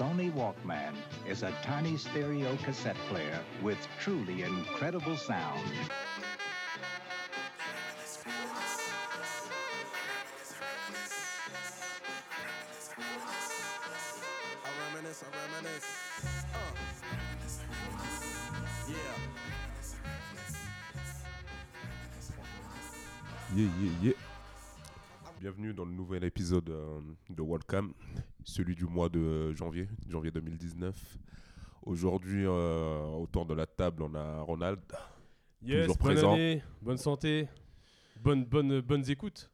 Sony Walkman is a tiny stereo cassette player with truly incredible sound. Yeah, yeah, yeah. Bienvenue dans le nouvel épisode euh, de Welcome, celui du mois de janvier, janvier 2019. Aujourd'hui, euh, autour de la table, on a Ronald. Yes, Toujours bonne présent. année, bonne santé, bonne, bonne, bonnes écoutes.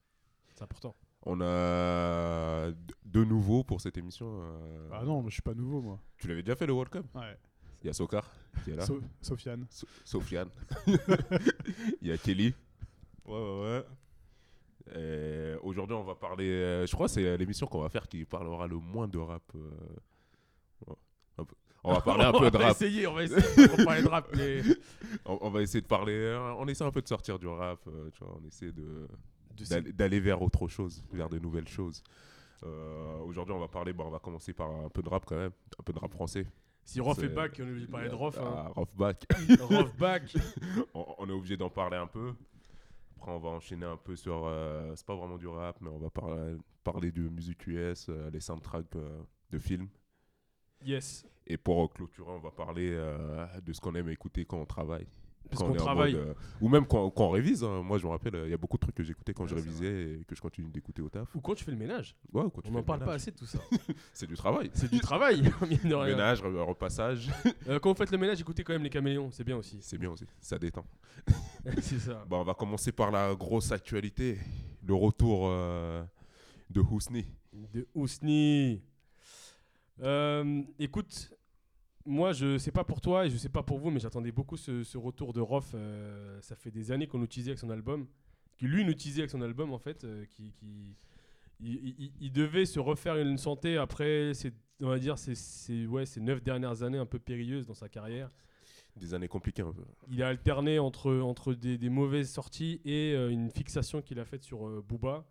C'est important. On a deux nouveaux pour cette émission. euh, Ah non, moi, je suis pas nouveau, moi. Tu l'avais déjà fait le Welcome Ouais. Il y a Sokar qui est là, So- Sofiane. So- Sofiane. Il y a Kelly. Ouais, ouais, ouais. Et Aujourd'hui, on va parler. euh, je crois que c'est l'émission qu'on va faire qui parlera le moins de rap. euh, ouais. Un peu- On va parler un peu de on va rap. essayer, on va essayer. on va parler de rap, mais On, on va essayer de parler. euh, On essaie un peu de sortir du rap. euh, tu vois, on essaie de de d'aller d'aller vers autre chose, vers de nouvelles choses. Euh, Aujourd'hui, on va parler. Bon, on va commencer par un peu de rap quand même, un peu de rap français. si Rof c'est- est back, on est obligé de parler de Rof. Hein. Ah, Rof back. Rof back. on, on est obligé d'en parler un peu. Après, on va enchaîner un peu sur. euh, c'est pas vraiment du rap, mais on va parler, parler de musique US, euh, les soundtracks euh, de films. Yes. Et pour clôturer, on va parler euh, de ce qu'on aime écouter quand on travaille. Quand on est travaille. mode, euh, ou même quand, quand on révise. hein. Moi, je me rappelle, il y a beaucoup de trucs que j'écoutais quand je Ouais, révisais et que je continue d'écouter au taf. Ou quand tu fais le ménage. Ouais, ou quand tu On n'en le parle pas assez de tout ça. C'est du travail. C'est du travail. Ménage, re- repassage, Euh, quand vous faites le ménage, écoutez quand même les caméléons. C'est bien aussi. c'est bien aussi. Ça détend. c'est ça. Bon, on va commencer par la grosse actualité. Le retour euh, de Housni. De Ousni. Euh, écoute, moi, je sais pas pour toi et je sais pas pour vous, mais j'attendais beaucoup ce, ce retour de Rof. euh, ça fait des années qu'on l'utilisait avec son album. Que lui nous utilisait avec son album, en fait. euh, qui, qui- il, il- il devait se refaire une santé après, ces, on va dire, ces, ouais, ces neuf dernières années un peu périlleuses dans sa carrière. Des années compliquées un peu. Il a alterné entre, entre des, des mauvaises sorties et euh, une fixation qu'il a faite sur euh, Booba.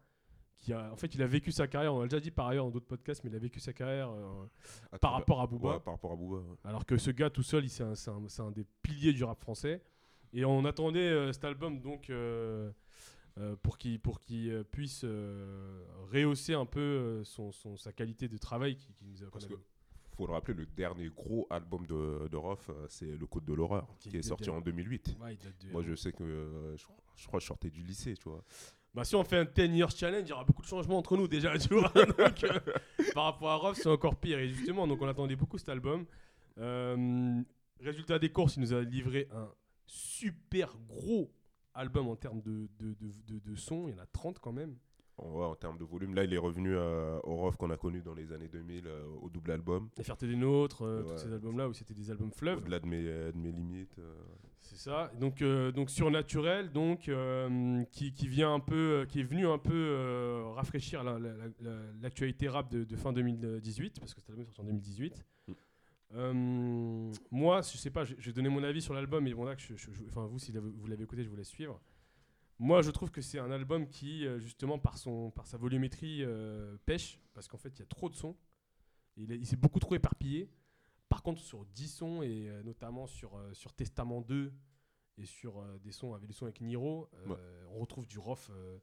Qui a, en fait, il a vécu sa carrière, on l'a déjà dit par ailleurs dans d'autres podcasts, mais il a vécu sa carrière euh, À par rapport à Booba. Ouais, par rapport à Booba. ouais. Alors que ce gars tout seul, c'est un, des piliers du rap français. Et on attendait euh, cet album donc euh, pour qu'il puisse rehausser un peu son, son- sa qualité de travail qui, qui nous a Parce qu'on que a- faut le rappeler, le dernier gros album de, de Rof, c'est Le Code de l'horreur, Qui qui est sorti en 2008. Ouais, il date de- Moi, je sais que je, je crois que je sortais du lycée, tu vois. Bah, si on fait un 10 years challenge, il y aura beaucoup de changements entre nous déjà, tu vois. Donc, euh, par rapport à Rof, c'est encore pire. Et justement, donc on attendait beaucoup cet album. Euh, résultat des courses, il nous a livré un super gros album en termes de, de, de, de- de son. Il y en a 30 quand même. En, ouais, en termes de volume, là, il est revenu euh, au Rof qu'on a connu dans les années 2000, euh, au double album. La Fierté des Nôtres, euh, Ouais. tous ces albums-là où c'était des albums fleuves. Au-delà de mes, de mes limites. C'est ça. Donc, euh, donc surnaturel, donc euh, qui, qui vient un peu, euh, qui est venu un peu euh, rafraîchir la- la- la- la- l'actualité rap de, de fin 2018, parce que cet album est sorti en 2018. Mm. Moi, je sais pas, vais donner mon avis sur l'album, et bon là, je- je- je- enfin vous, si vous l'avez écouté, je vous laisse suivre. Moi, je trouve que c'est un album qui, justement, par son, par sa volumétrie, pêche, parce qu'en fait, il y a trop de sons. Il s'est beaucoup trop éparpillé. Par contre, sur 10 sons, et euh, notamment sur, euh, sur Testament 2 et sur euh, des sons avec des sons avec Niro, Ouais. on retrouve du rof euh,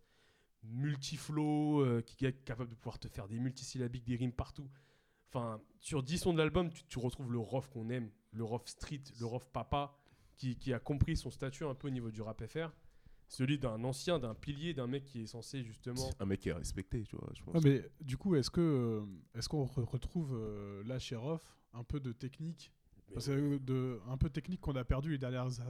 multiflow, qui est capable de pouvoir te faire des multisyllabiques, des rimes partout. Enfin, sur 10 sons de l'album, tu, tu retrouves le rof qu'on aime, le rof street, le rof papa, qui, qui a compris son statut un peu au niveau du rap FR. Celui d'un ancien, d'un pilier, d'un mec qui est censé justement. Un mec qui est respecté, tu vois, je pense. Ouais, mais du coup, est-ce que euh, est-ce qu'on re- retrouve euh, là chez Rof un peu de technique? Parce que de, un peu technique qu'on a perdu les dernières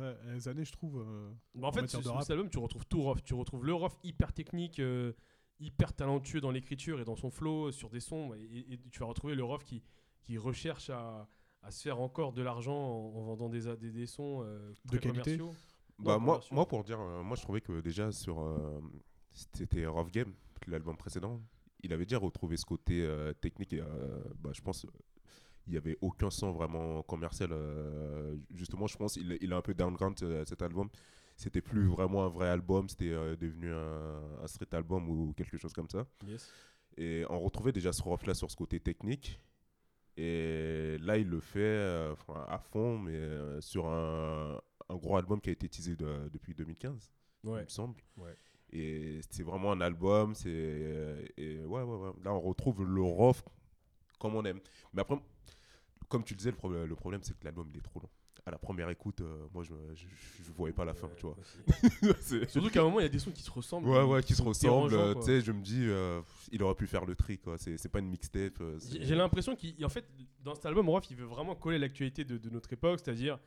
années, je trouve. euh, Bah, en en fait, sur cet album, tu retrouves tout Rof. Tu retrouves le Rof hyper technique, euh, hyper talentueux dans l'écriture et dans son flow, euh, sur des sons. Et, et tu vas retrouver le Rof qui, qui recherche à, à se faire encore de l'argent en, en vendant des, des, des sons euh, De qualité commerciaux. Bah, moi, moi, pour dire, euh, moi, je trouvais que déjà sur. euh, c'était Rough Game, l'album précédent. Il avait déjà retrouvé ce côté euh, technique et euh, bah, je pense. il n'y avait aucun son vraiment commercial. euh, justement, je pense qu'il il a un peu downground euh, cet album. C'était plus vraiment un vrai album, c'était euh, devenu un, un street album ou quelque chose comme ça. Yes. Et on retrouvait déjà ce rough là sur ce côté technique. Et là, il le fait euh, enfin, à fond, mais euh, sur un, un gros album qui a été teasé de- depuis 2015, il Ouais. me semble. Ouais. Et c'est vraiment un album. C'est euh, et ouais, ouais, ouais. Là, on retrouve le rough comme on aime. Mais après, comme tu disais, le, problème- le problème, c'est que l'album il est trop long. À la première écoute, euh, moi, je, je, je voyais pas la fin, tu vois. C'est- Surtout qu'à un moment, il y a des sons qui se ressemblent. Ouais, ouais, qui se ressemblent. euh. Tu sais, je me dis, euh, il aurait pu faire le tri, quoi. C'est pas une mixtape. J'ai j'ai l'impression qu'en fait, dans cet album, Rof, il veut vraiment coller l'actualité de, de notre époque, c'est-à-dire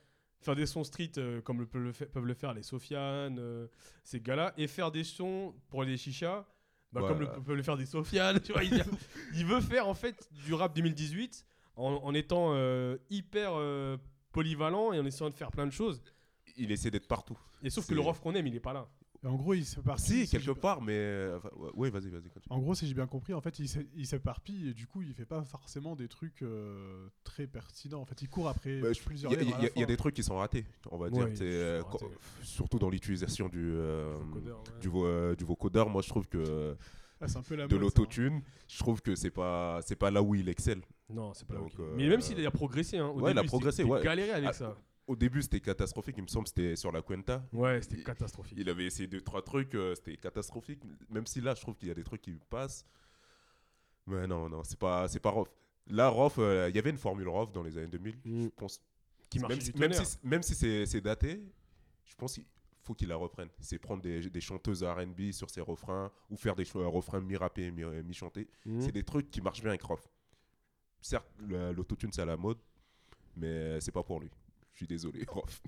faire des sons street euh, comme le, le fa- peuvent le faire les Sofiane, euh, ces gars-là, et faire des sons pour les chichas, bah, comme le, peuvent le faire des Sofiane. Tu vois, il, il veut faire en fait du rap 2018 en, en étant euh, hyper polyvalent et en essayant de faire plein de choses. Il essaie d'être partout. Et sauf que le Rof qu'on aime, il est pas là. Et en gros, il s'éparpille. Si, si quelque part, mais. euh, enfin, ouais, vas-y, vas-y. continue. En gros, si j'ai bien compris, en fait, il s'é- il s'éparpille et du coup, il fait pas forcément des trucs euh, très pertinents. En fait, il court après Bah, plusieurs Il y, a- il y il y des trucs qui sont ratés, on va Ouais, dire. euh, ratés. surtout dans l'utilisation du, euh, Vocodeur, ouais. du, vo- euh, du vocodeur. Moi, je trouve que Ah, c'est un peu la de hein. l'autotune, je trouve que c'est pas, c'est pas là où il excelle. Non, c'est pas là où il euh, Mais même s'il a progressé, hein, au ouais, il a progressé, ouais. c'était galéré avec Ah, ça. Au début, c'était catastrophique. Il me semble que c'était sur la Cuenta. Ouais, c'était catastrophique. Il avait essayé deux, trois trucs, euh, c'était catastrophique. Même si là, je trouve qu'il y a des trucs qui passent. Mais non, non, c'est pas, c'est pas rough. Là, rough, euh, il y avait une formule rough dans les années 2000. Mm. Je pense Qui même si, même si, même si c'est c'est daté, je pense qu'il faut qu'il la reprenne. C'est prendre des, des chanteuses R&B sur ses refrains ou faire des euh, refrains mi-rappés, mi- mi-chantés. Mhm. C'est des trucs qui marchent bien avec Rof. Certes, l'autotune c'est à la mode, mais c'est pas pour lui. Je suis désolé, Rof.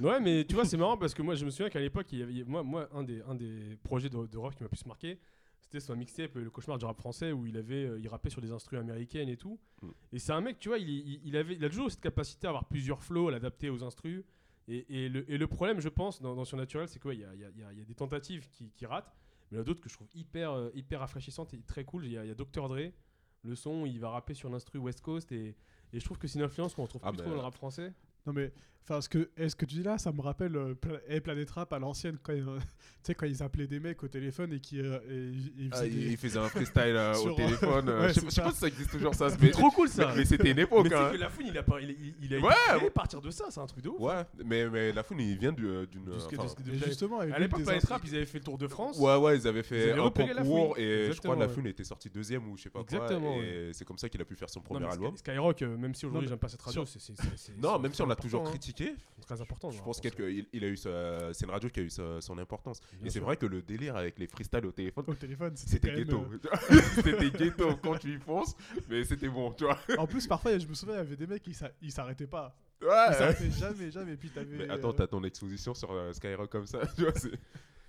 Ouais, mais tu vois, c'est marrant parce que moi, je me souviens qu'à l'époque, il y avait, moi, moi un, des, un des projets de, de rock qui m'a plus marqué, c'était son mixtape, Le cauchemar du rap français, où il, avait, euh, il rappait sur des instruments américaines et tout. Mm. Et c'est un mec, tu vois, il, il, il avait, il a toujours cette capacité à avoir plusieurs flows, à l'adapter aux instrus. Et, et, le, et le problème, je pense, dans, dans Surnaturel, c'est qu'il y, a- il y, a- y a- il y a des tentatives qui, qui ratent, mais il y en a d'autres que je trouve hyper, euh, hyper rafraîchissantes et très cool. Il y a, Dr. Dre, le son, il va rapper sur l'instru West Coast, et, et je trouve que c'est une influence qu'on retrouve Ah, plus mais- trop dans le rap français. Non mais, enfin, ce que, est-ce que tu dis là, ça me rappelle euh, Pla- eh, Planet Rap à l'ancienne, quand, euh, tu sais, quand ils appelaient des mecs au téléphone et qui euh, et ils- ils Ah, faisaient il, des- il faisait un freestyle euh, Sur- au téléphone. euh, Ouais, je sais pas- je sais ça. pas si ça existe toujours ça. C'est Mais, trop cool ça! mais, mais c'était une époque. Mais hein. que la fouine, il a, pas- il, il- il a Ouais, créé à partir de ça, c'est un truc de ouf. Ouais, mais, mais la foule, il vient du- euh, d'une. Du skate- enfin, de- Et de- justement, avec à l'époque, des Planet Rap, ils avaient fait le tour de France. Ouais, ouais, ils avaient Ils fait avaient un repéré la concours Fouine. et je crois Exactement, que la ouais. Fouine était sortie deuxième ou je sais pas Exactement, quoi. Et c'est comme ça qu'il a pu faire son Non, premier mais album. Sky- Skyrock, euh, même si Non, aujourd'hui mais j'aime pas cette radio, sur- c'est. c'est- c'est- c'est- Non, même si on l'a toujours important, hein. critiqué, Très important. je dans pense qu'il il a eu sa- c'est une radio qui a eu sa- son importance. Bien Et c'est vrai que le délire avec les freestyles au téléphone, au téléphone, c'était ghetto. euh, c'était ghetto quand tu y penses, mais c'était bon, tu vois. En plus, parfois, je me souviens, il y avait des mecs qui s'a- ils s'arrêtaient pas. Ils Ouais. s'arrêtaient jamais, jamais. Puis t'avais. Mais attends, euh, t'as ton exposition sur euh, Skyrock comme ça, tu vois. c'est-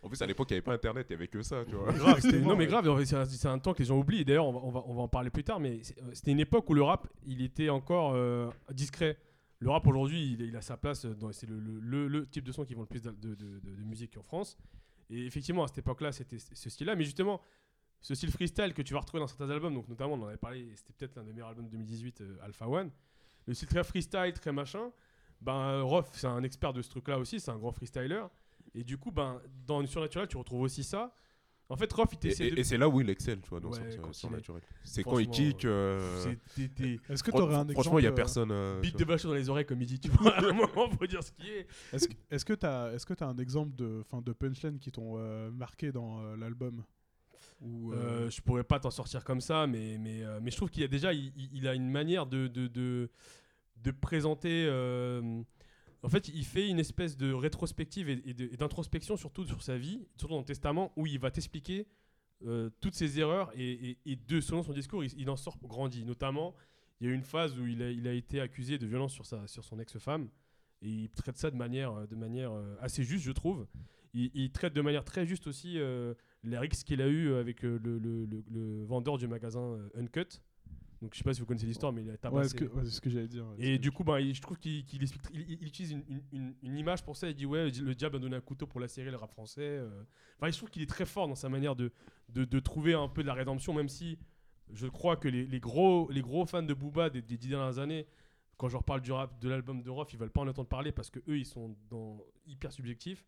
En plus, à l'époque, il n'y avait pas internet, il n'y avait que ça, tu vois. Grave, non mais grave, c'est un, temps que les gens oublient. D'ailleurs, on va, on, va, on va en parler plus tard, mais euh, c'était une époque où le rap, il était encore euh, discret. Le rap aujourd'hui, il, a sa place. C'est le, type de son qui vend le plus de, musique en France. Et effectivement, à cette époque-là, c'était ce style-là. Mais justement, ce style freestyle que tu vas retrouver dans certains albums, donc notamment, on en avait parlé, c'était peut-être l'un des meilleurs albums de 2018, euh, Alpha One. Le style très freestyle, très machin. Ben, c'est un expert de ce truc-là aussi, c'est un grand freestyler. Et du coup, ben, dans une surnaturelle, tu retrouves aussi ça. En fait, Rof, il Et, t'essaie et- de. et c'est là où il excelle, tu vois, dans Ouais, son, naturel. C'est quand il kick. euh, Est-ce que t'aurais un exemple Franchement, il n'y a personne. euh, de bâche dans les oreilles, comme il dit, tu vois. À un moment, faut dire ce qui est. Est-ce que est-ce que t'as est-ce que t'as un exemple de fin de punchline qui t'ont euh, marqué dans euh, l'album? Ou euh, Euh, je pourrais pas t'en sortir comme ça, mais, mais, euh, mais je trouve qu'il y a déjà, il, il- il a une manière de, de, de, de présenter. En fait, il fait une espèce de rétrospective et, d'introspection, surtout sur sa vie, surtout dans le testament, où il va t'expliquer euh, toutes ses erreurs et, de, selon son discours, il, en sort grandi. Notamment, il y a eu une phase où il a, été accusé de violence sur, sa, sur son ex-femme et il traite ça de manière, euh, de manière euh, assez juste, je trouve. Il, traite de manière très juste aussi les risques qu'il a eu avec le, vendeur du magasin Uncut. Donc je sais pas si vous connaissez l'histoire, mais il a tabassé. ouais, c'est ce que j'allais dire. Et du coup, ben, il- je trouve qu'il qu'il explique- il- il utilise une, une- une- une image pour ça. Il dit ouais, le diable a donné un couteau pour lacérer le rap français. euh. Enfin, je trouve qu'il est très fort dans sa manière de, de, de trouver un peu de la rédemption, même si je crois que les, les gros, les gros fans de Booba des, des dix dernières années, quand je leur parle du rap, de l'album de Rof, ils veulent pas en entendre parler parce que eux, ils sont dans hyper subjectifs.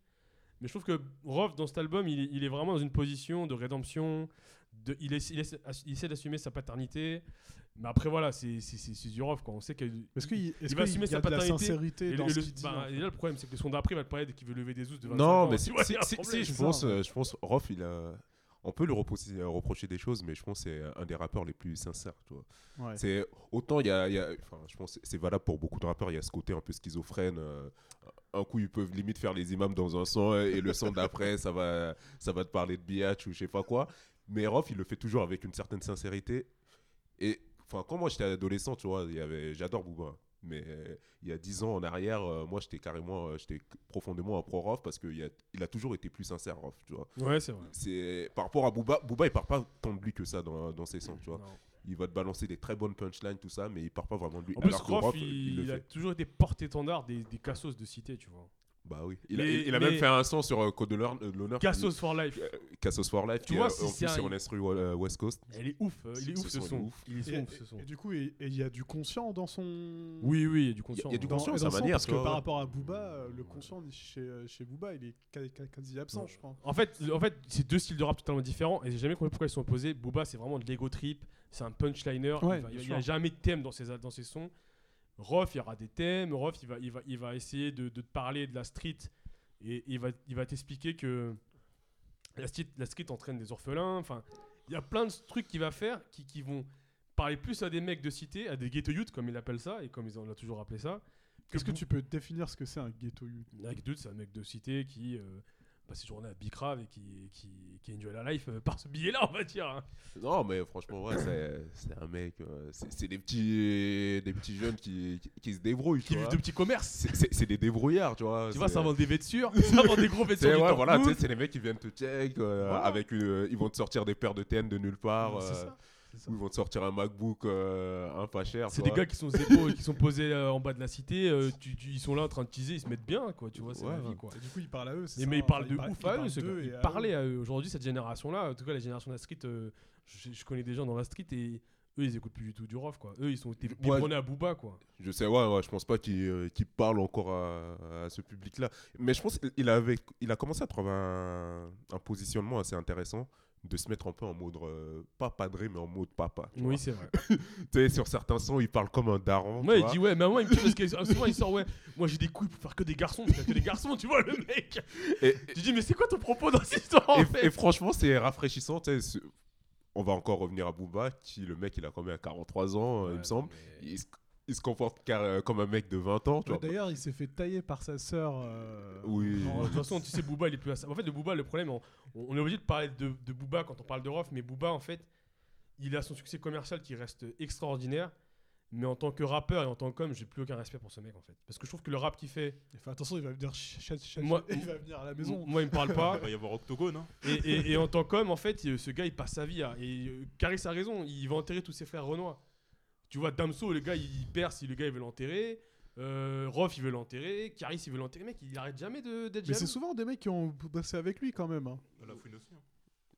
Mais je trouve que Rof, dans cet album, il est, il est vraiment dans une position de rédemption, de- il, essa- il essa- il essaie d'assumer sa paternité. Mais après, voilà, c'est c'est- c'est- c'est quoi. On sait que. Est-ce qu'il est Il va assumer y a sa de la paternité, sincérité Et, dans le- ce le- qu'il dit bah, en fait et là, le problème, c'est que son d'après va te parler qu'il veut lever des os de 25 Non, ans. mais si, je c'est pense, euh, je pense, Rof, il a, on peut lui reprocher, reprocher des choses, mais je pense que c'est un des rappeurs les plus sincères, tu vois. Ouais. C'est autant il y a, y je pense que c'est valable pour beaucoup de rappeurs. Il y a ce côté un peu schizophrène. euh, un coup, ils peuvent limite faire les imams dans un son euh, et le son d'après, ça va, ça va te parler de biatch ou je sais pas quoi. Mais Rof, il le fait toujours avec une certaine sincérité. Et enfin, quand moi j'étais adolescent, tu vois, il y avait, j'adore Booba. Mais euh, il y a 10 ans en arrière, euh, moi j'étais carrément, euh, j'étais profondément un pro Rof parce qu'il a, il a toujours été plus sincère, Rof, tu vois. Ouais, c'est vrai. C'est par rapport à Booba, Booba il part pas tant de lui que ça dans, dans ses sons, tu vois. Non. Il va te balancer des très bonnes punchlines, tout ça, mais il part pas vraiment de lui. En plus, Rof, il, a toujours été porte-étendard des, des cassos de cité, tu vois. Bah oui. Il a, il même fait un son sur euh, Code de l'honneur. qui- Cassos for life. euh, Cassos for Life. Tu qui, vois, euh, si en c'est plus un- sur une instru euh, West Coast. Elle est ouf, euh, il est Ce ouf ce son est. Il est Et, ouf ce son. et du coup, il y a du conscient dans son. Oui, oui, il y a du conscient. a- il y a du dans, sa manière, parce que par rapport à Booba, euh, le conscient chez, euh, chez Booba, il est quasi absent, je crois. En fait, en fait c'est deux styles de rap totalement différents et j'ai jamais compris pourquoi ils sont opposés. Booba, c'est vraiment de l'ego trip, c'est un punchliner. Ouais, il n'y a jamais de thème dans ses, dans ses sons. Rof, il y aura des thèmes. Rof, il va, il va, il va essayer de, de te parler de la street et il va, il va t'expliquer que la street, la street entraîne des orphelins. Enfin, il y a plein de trucs qu'il va faire qui, qui vont parler plus à des mecs de cité, à des ghetto youth, comme il appelle ça et comme ils ont toujours appelé ça. Est-ce que tu peux définir ce que c'est un ghetto youth? Mec Dude, c'est un mec de cité qui euh, passe ses journées à Bicrave et qui, qui, qui enjoy la life euh, par ce billet-là, on va dire. hein. Non, mais franchement, ouais, c'est c'est un mec. euh, c'est c'est des petits, des petits jeunes qui, qui, qui se débrouillent. Qui Tu vois. de petits commerces. C'est- C'est c'est des débrouilleurs, tu vois. Tu vois, c'est- ça vend des vêtures, ça vend des gros vêtures. du ouais, voilà, tu Dortmund. sais, c'est les mecs qui viennent te check euh, Voilà. avec une, ils vont te sortir des paires de TN de nulle part. C'est euh, ça, c'est ça. ils vont te sortir un MacBook euh, un pas cher. C'est des gars qui sont zépo, qui sont posés euh, en bas de la cité. euh, tu- tu- ils sont là en train de teaser, ils se mettent bien, quoi. Tu vois, c'est Ouais, la vie, ouais. quoi. Et du coup, il parle à eux. c'est Et ça, mais ils enfin, parlent de ouf à eux, d'eux et Ils à parlaient eux. à eux. Aujourd'hui, cette génération-là, en tout cas la génération de la street, euh, je, je connais des gens dans la street et eux, ils écoutent plus du tout du rough, quoi. Eux, ils sont été biberonnés à Booba, quoi. Je sais, ouais, ouais, je pense pas qu'il euh, qu'il parle encore à, à ce public-là. Mais je pense qu'il avait, il a commencé à trouver un, un positionnement assez intéressant de se mettre un peu en mode, euh, pas padré, mais en mode papa. tu. Oui, c'est vrai. Tu sais, sur certains sons, il parle comme un daron. Tu il vois. dit ouais, mais moi, il me parce que souvent il sort ouais, moi j'ai des couilles pour faire que des garçons, pour faire que des garçons, tu vois le mec. Et, Tu dis mais c'est quoi ton propos dans cette histoire en et- fait et franchement, c'est rafraîchissant. tu sais, On va encore revenir à Booba, qui, le mec, il a combien 43 ans, euh, il me semble. Il il se comporte car- euh, comme un mec de 20 ans, Ouais. D'ailleurs, il s'est fait tailler par sa sœur. euh, Oui. Non, de toute façon, tu sais, Booba, il est plus à ça. En fait, le Booba, le problème, on, on est obligé de parler de, de Booba quand on parle de Rof, mais Booba, en fait, il a son succès commercial qui reste extraordinaire. Mais en tant que rappeur et en tant qu'homme, j'ai plus aucun respect pour ce mec, en fait. Parce que je trouve que le rap qu'il fait, Il fait attention, il va venir ch- ch- ch- Moi- il va venir à la maison. moi, il me parle pas. Il va y avoir Octogone, hein. Et, et- et en tant qu'homme, en fait, ce gars, il passe sa vie à. Et euh, Caris a raison, il va enterrer tous ses frères Renoir. Tu vois, Damso, le gars, il perce si le gars, il veut l'enterrer. Euh, Rof, il veut l'enterrer. Caris, il veut l'enterrer. Mec, il arrête jamais de- d'être Mais c'est souvent des mecs qui ont bossé avec lui quand même. hein. La fouine aussi. hein.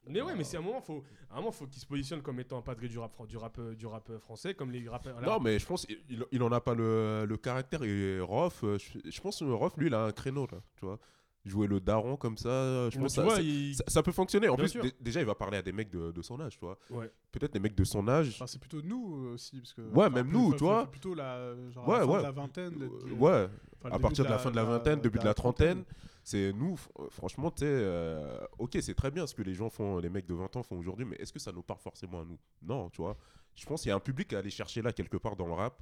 Mais ouais, mais c'est un moment, faut, à un moment, faut qu'il se positionne comme étant un padré du rap, du rap, du rap français, comme les rappeurs. Non, mais je pense qu'il il- il en a pas le, le caractère. Et Rof, euh, je, je pense que Rof, lui, il a un créneau, là, tu vois. Jouer le daron comme ça, je pense que ça, il- ça, ça peut fonctionner. En Bien plus, déjà, il va parler à des mecs de, de son âge, tu vois. Ouais. Peut-être des mecs de son âge. Enfin, c'est plutôt nous euh, aussi. Parce que, Ouais, même nous, enfin, tu vois. c'est Plutôt la, genre Ouais, la fin ouais. de la vingtaine. Euh, de- ouais, enfin, le à partir de la, fin de la vingtaine, début de la trentaine. C'est nous, fr- franchement, tu sais, euh, ok, c'est très bien ce que les gens font, les mecs de 20 ans font aujourd'hui, mais est-ce que ça nous parle forcément à nous? Non, tu vois. Je pense qu'il y a un public à aller chercher là quelque part dans le rap.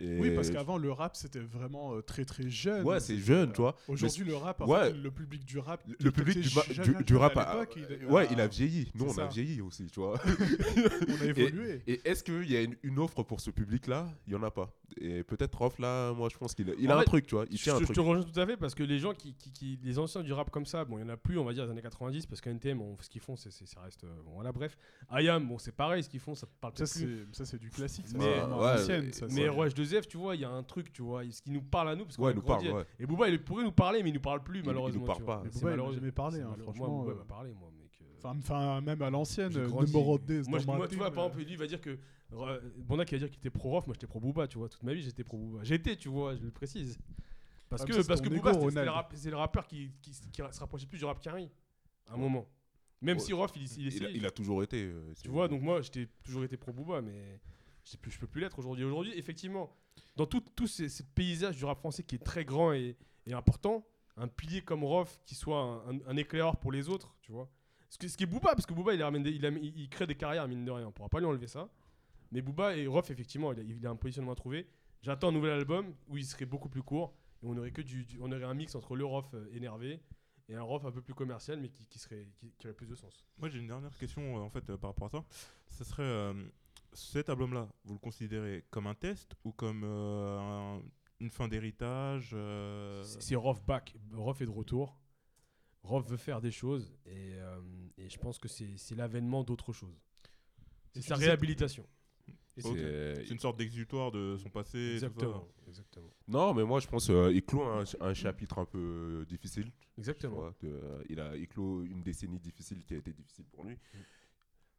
Et Oui, parce qu'avant, le rap, c'était vraiment euh, très très jeune. Ouais, c'est jeune, tu vois. Aujourd'hui, le rap, en Ouais. fait, le public du rap. Le public du, ma- jeune- du, jeune du rap, à a- l'époque, il- ouais, il a vieilli. Nous, on a vieilli aussi, tu vois. On a évolué. Et est-ce qu'il y a une, une offre pour ce public-là? Il y en a pas. Et peut-être Rof là, moi, je pense qu'il a, il a un fait, truc, tu vois. Il Je, tient un je truc. te rejoins tout à fait parce que les gens qui, qui, qui- les anciens du rap comme ça, bon, il y en a plus, on va dire, des années 90 parce qu'NTM, on- ce qu'ils font, c'est, c'est- ça reste. euh, bon, voilà, bref. IAM, bon, c'est pareil, ce qu'ils font, ça parle Ça, peut-être plus. c'est ça, c'est du classique. ça, Mais- c'est vraiment Ouais, ROH2F, tu vois, il y a un truc, tu vois, ce qui nous parle à nous parce qu'on Ouais, il nous grandi. parle, ouais. Et Booba, il pourrait nous parler, mais il nous parle plus, il malheureusement. nous parle pas. Mais Booba, il jamais parlé, hein, franchement, Moi, Booba euh, m'a parlé, moi, mec. euh, Enfin, enfin, même à l'ancienne, euh, numéro 10 Moi, moi, tu vois, par euh, exemple, lui, il va dire que. euh, Bondak, il va dire qu'il était pro-Rof, moi, j'étais pro-Booba, tu vois. Toute ma vie, j'étais pro-Booba. J'étais, tu vois, je le précise. Parce Ah, que, parce Booba, c'est le rappeur qui, qui, qui se rapprochait plus du rap Carry. À un moment. Même Ouais. si Rof, il, il Il a, il toujours été. euh, Tu vois, donc moi, j'ai toujours été pro Booba, mais je je peux plus l'être aujourd'hui. Aujourd'hui, effectivement, dans tout, ces paysage du rap français qui est très grand et, important, un pilier comme Rof qui soit un, éclaireur pour les autres, tu vois. Ce, ce qui est Booba, parce que Booba, il, ramène il, crée des carrières, mine de rien. On pourra pas lui enlever ça. Mais Booba et Rof, effectivement, il a, un positionnement à trouver. J'attends un nouvel album où il serait beaucoup plus court et on aurait, on aurait un mix entre le Rof euh, énervé et un Rof un peu plus commercial, mais qui, serait, qui- aurait plus de sens. Moi, j'ai une dernière question euh, en fait euh, par rapport à ça. Ça serait cet album-là, vous le considérez comme un test ou comme euh, un- une fin d'héritage euh, C'est c'est Rof back. Rof est de retour. Rof veut faire des choses et, euh, et je pense que c'est l'avènement d'autre chose. C'est sa réhabilitation. C'est- une sorte d'exutoire de son passé. et tout ça. Exactement. Exactement. Non, mais moi je pense qu'il clôt un, un chapitre un peu euh, difficile. Exactement. vois, de- euh, il a il clôt une décennie difficile qui a été difficile pour lui.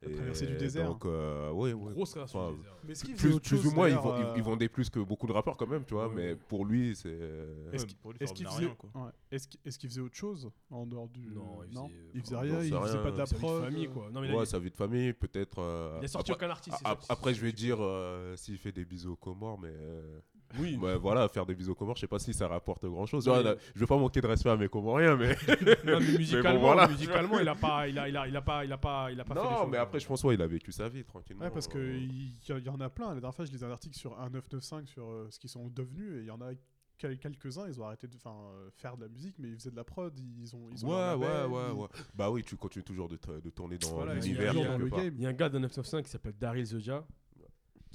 La traversée du désert. Donc, euh, ouais, ouais. Grosse traversée Enfin, du désert. Mais est-ce qu'il Plus, ou moins, ils, vend- euh, ils vendaient plus que beaucoup de rappeurs quand même, tu vois, Ouais, mais pour lui, c'est. Est-ce qu'il- faisait, rien, quoi. ouais. Est-ce qu'il est-ce qu'il faisait autre chose en dehors du Non, il faisait, il faisait rien, sais il faisait rien. pas prod. famille, euh, quoi. Non, mais il a- ouais, sa vie de famille, peut-être. euh, il a sorti après, aucun artiste. après, je vais dire euh, s'il fait des bisous aux Comores, mais. Oui. ouais, voilà, faire des bisous aux Comores, je sais pas si ça rapporte grand chose. Oui. Ouais, là, je veux pas manquer de respect à mes Comoriens, mais. Non, mais musicalement, voilà. musicalement, il a pas, il a, il a, il a pas, il a pas, il a pas fait non, choses. mais après, je pense, ouais, il a vécu sa vie tranquillement. Ouais, parce qu'il euh, y, y en a plein. La dernière fois, je lisais un article sur 1995 sur euh, ce qu'ils sont devenus. Et il y en a quel- quelques-uns, ils ont arrêté de enfin, euh, faire de la musique, mais ils faisaient de la prod. Ils ont, ils ont Ouais, ouais, ouais, ils- ouais. Bah oui, tu continues toujours de, te- de tourner dans Voilà, l'univers. il part. game. Il y a un gars de 995 qui s'appelle Daryl Zoja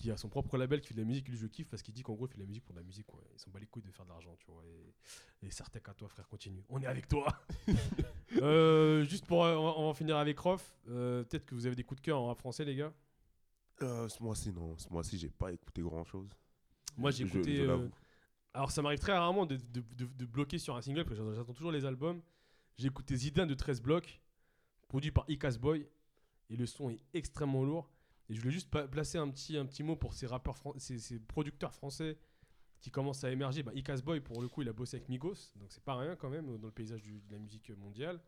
qui a son propre label qui fait de la musique. Lui, je kiffe parce qu'il dit qu'en gros, il fait de la musique pour de la musique. Quoi. Ils s'en bat les couilles de faire de l'argent, tu vois. Et, et Sartek à toi, frère, continue. On est avec toi. Euh, juste pour. euh, on, va, on va en finir avec Rof. Euh, Peut-être que vous avez des coups de cœur en rap français, les gars. Euh, ce mois-ci, non. Ce mois-ci, j'ai pas écouté grand-chose. Moi, j'ai écouté. je euh, alors, ça m'arrive très rarement de, de- de- de bloquer sur un single parce que j'attends toujours les albums. J'ai écouté Zidane de 13 blocs, produit par Icas Boy. Et le son est extrêmement lourd. Et je voulais juste placer un petit, un petit mot pour ces rappeurs, ces, ces producteurs français qui commencent à émerger. Bah, Icas Boy, pour le coup, il a bossé avec Migos, donc c'est pas rien quand même dans le paysage de la musique mondiale.